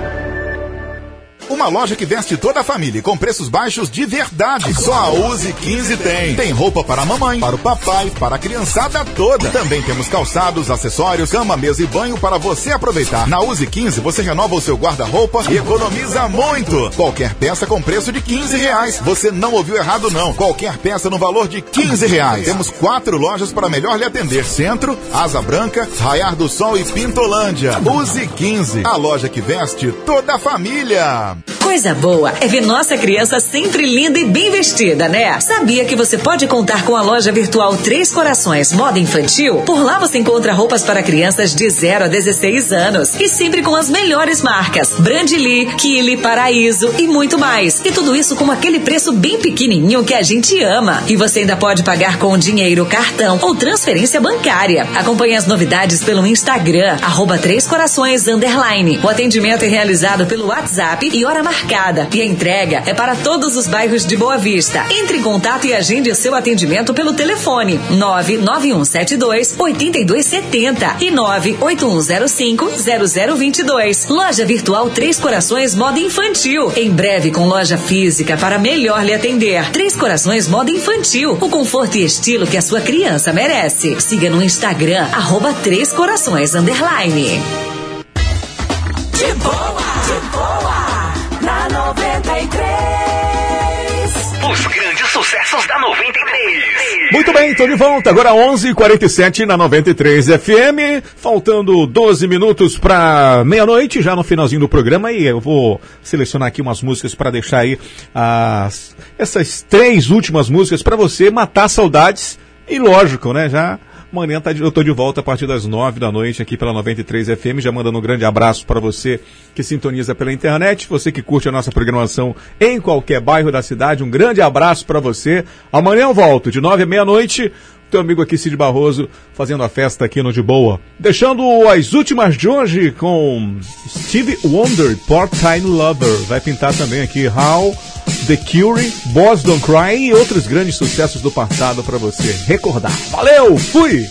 Uma loja que veste toda a família com preços baixos de verdade. Só a Use 15 tem. Tem roupa para a mamãe, para o papai, para a criançada toda. Também temos calçados, acessórios, cama, mesa e banho para você aproveitar. Na Use 15 você renova o seu guarda-roupa e economiza muito. Qualquer peça com preço de 15 reais. Você não ouviu errado não. Qualquer peça no valor de 15 reais. Temos quatro lojas para melhor lhe atender. Centro, Asa Branca, Raiar do Sol e Pintolândia. Use 15, a loja que veste toda a família. Coisa boa é ver nossa criança sempre linda e bem vestida, né? Sabia que você pode contar com a loja virtual Três Corações Moda Infantil? Por lá você encontra roupas para crianças de 0 a 16 anos e sempre com as melhores marcas: Brandly, Kili, Paraíso e muito mais. E tudo isso com aquele preço bem pequenininho que a gente ama. E você ainda pode pagar com dinheiro, cartão ou transferência bancária. Acompanhe as novidades pelo Instagram, arroba Três Corações Underline. O atendimento é realizado pelo WhatsApp e hora marcada. E a entrega é para todos os bairros de Boa Vista. Entre em contato e agende o seu atendimento pelo telefone 99172 8270 e 98105 0022. Loja virtual Três Corações Moda Infantil. Em breve com loja física para melhor lhe atender. Três Corações Moda Infantil. O conforto e estilo que a sua criança merece. Siga no Instagram, arroba Três Corações Underline. De boa, de boa, 93. Os grandes sucessos da 93. Muito bem, estou de volta. Agora 11h47 na 93 FM. Faltando 12 minutos para meia-noite, já no finalzinho do programa. E eu vou selecionar aqui umas músicas para deixar aí as, essas três últimas músicas para você matar saudades. E lógico, né? Já Amanhã tá de- eu tô de volta a partir das 9 da noite aqui pela 93 FM. Já mandando um grande abraço para você que sintoniza pela internet, você que curte a nossa programação em qualquer bairro da cidade. Um grande abraço para você. Amanhã eu volto de 9 à meia-noite. Teu amigo aqui, Cid Barroso, fazendo a festa aqui no De Boa. Deixando as últimas de hoje com Steve Wonder, Part-Time Lover. Vai pintar também aqui How, The Cure, Boys Don't Cry e outros grandes sucessos do passado para você recordar. Valeu, fui!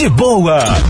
De boa.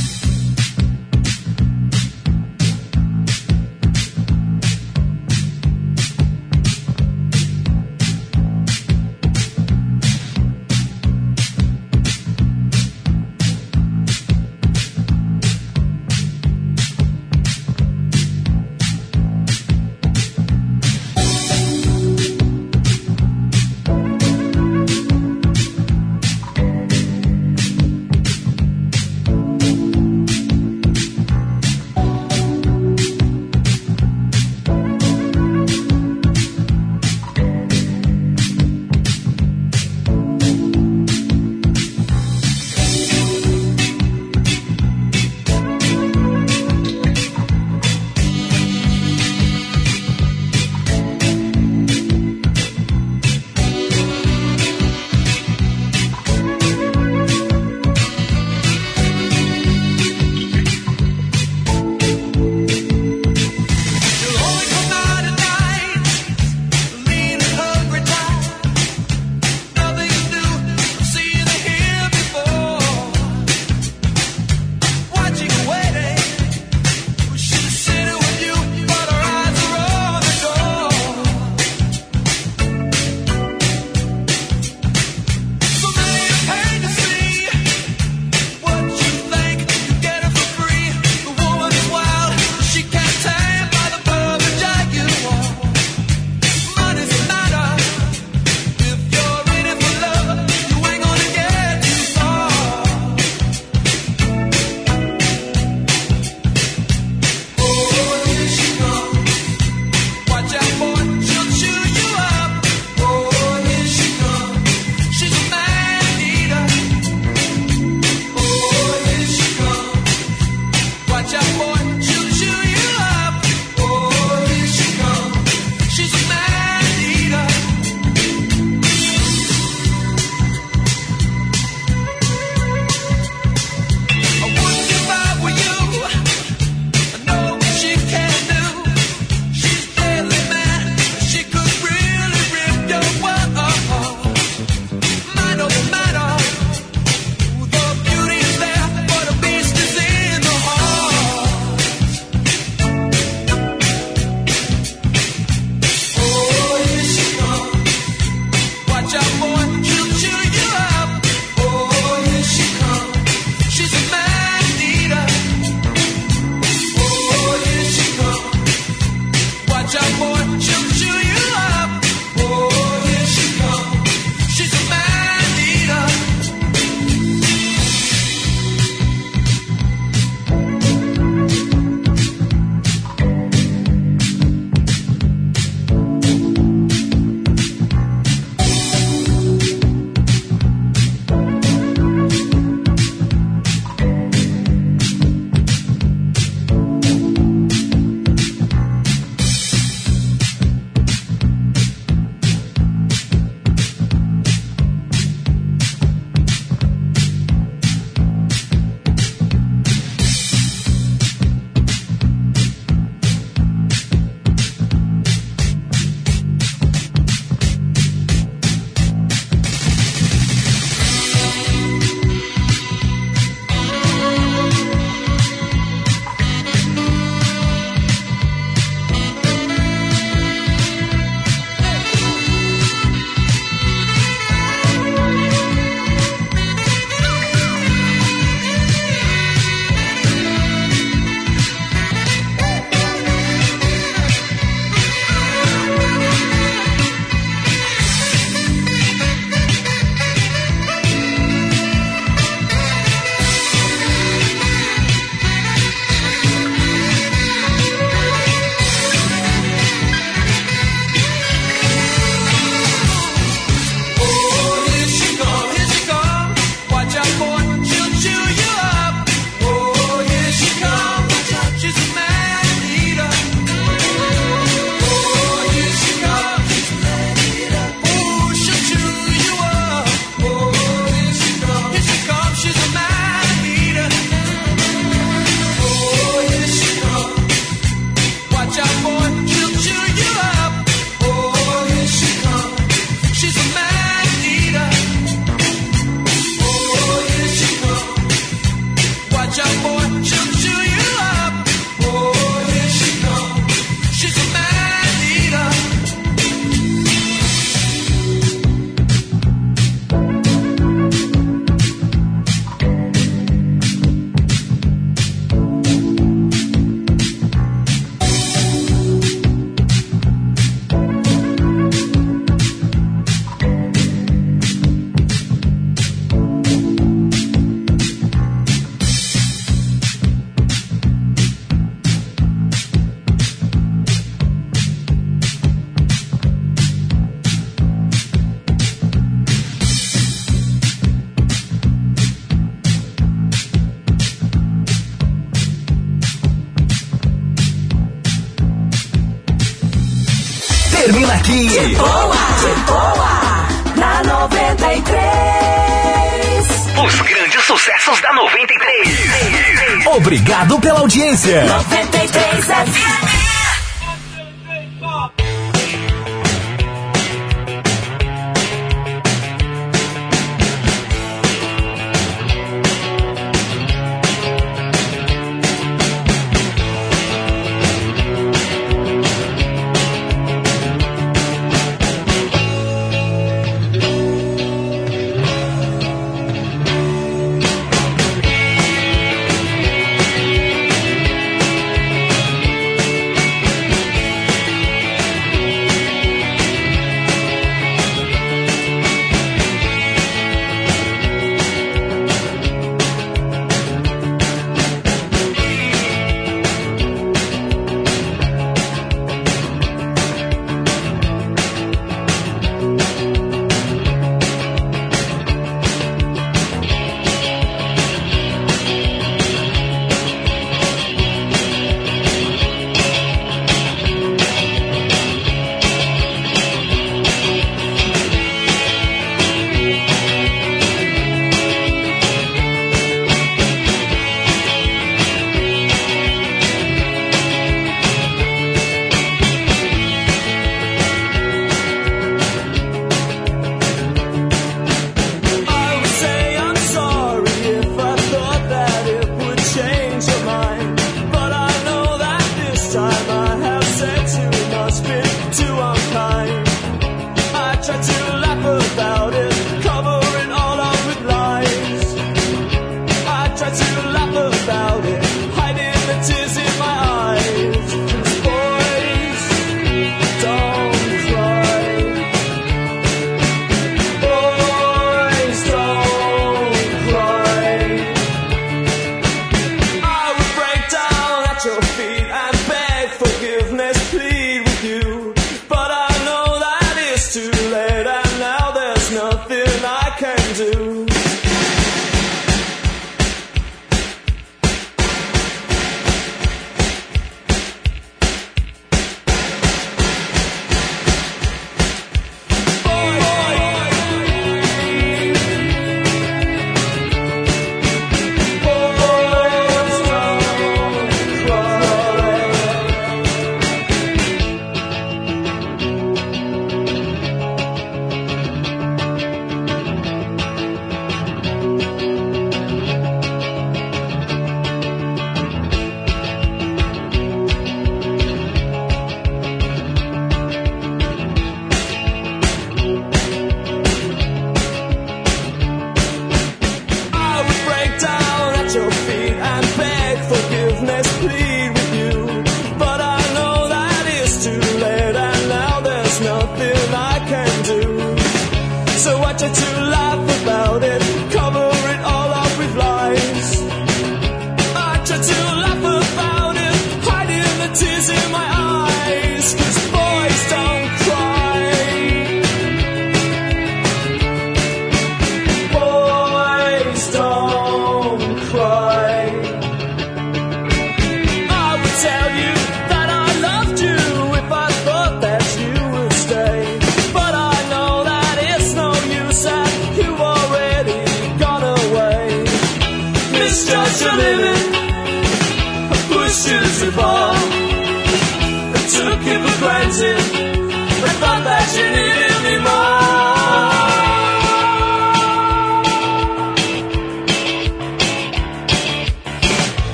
Obrigado pela audiência. 93 FM.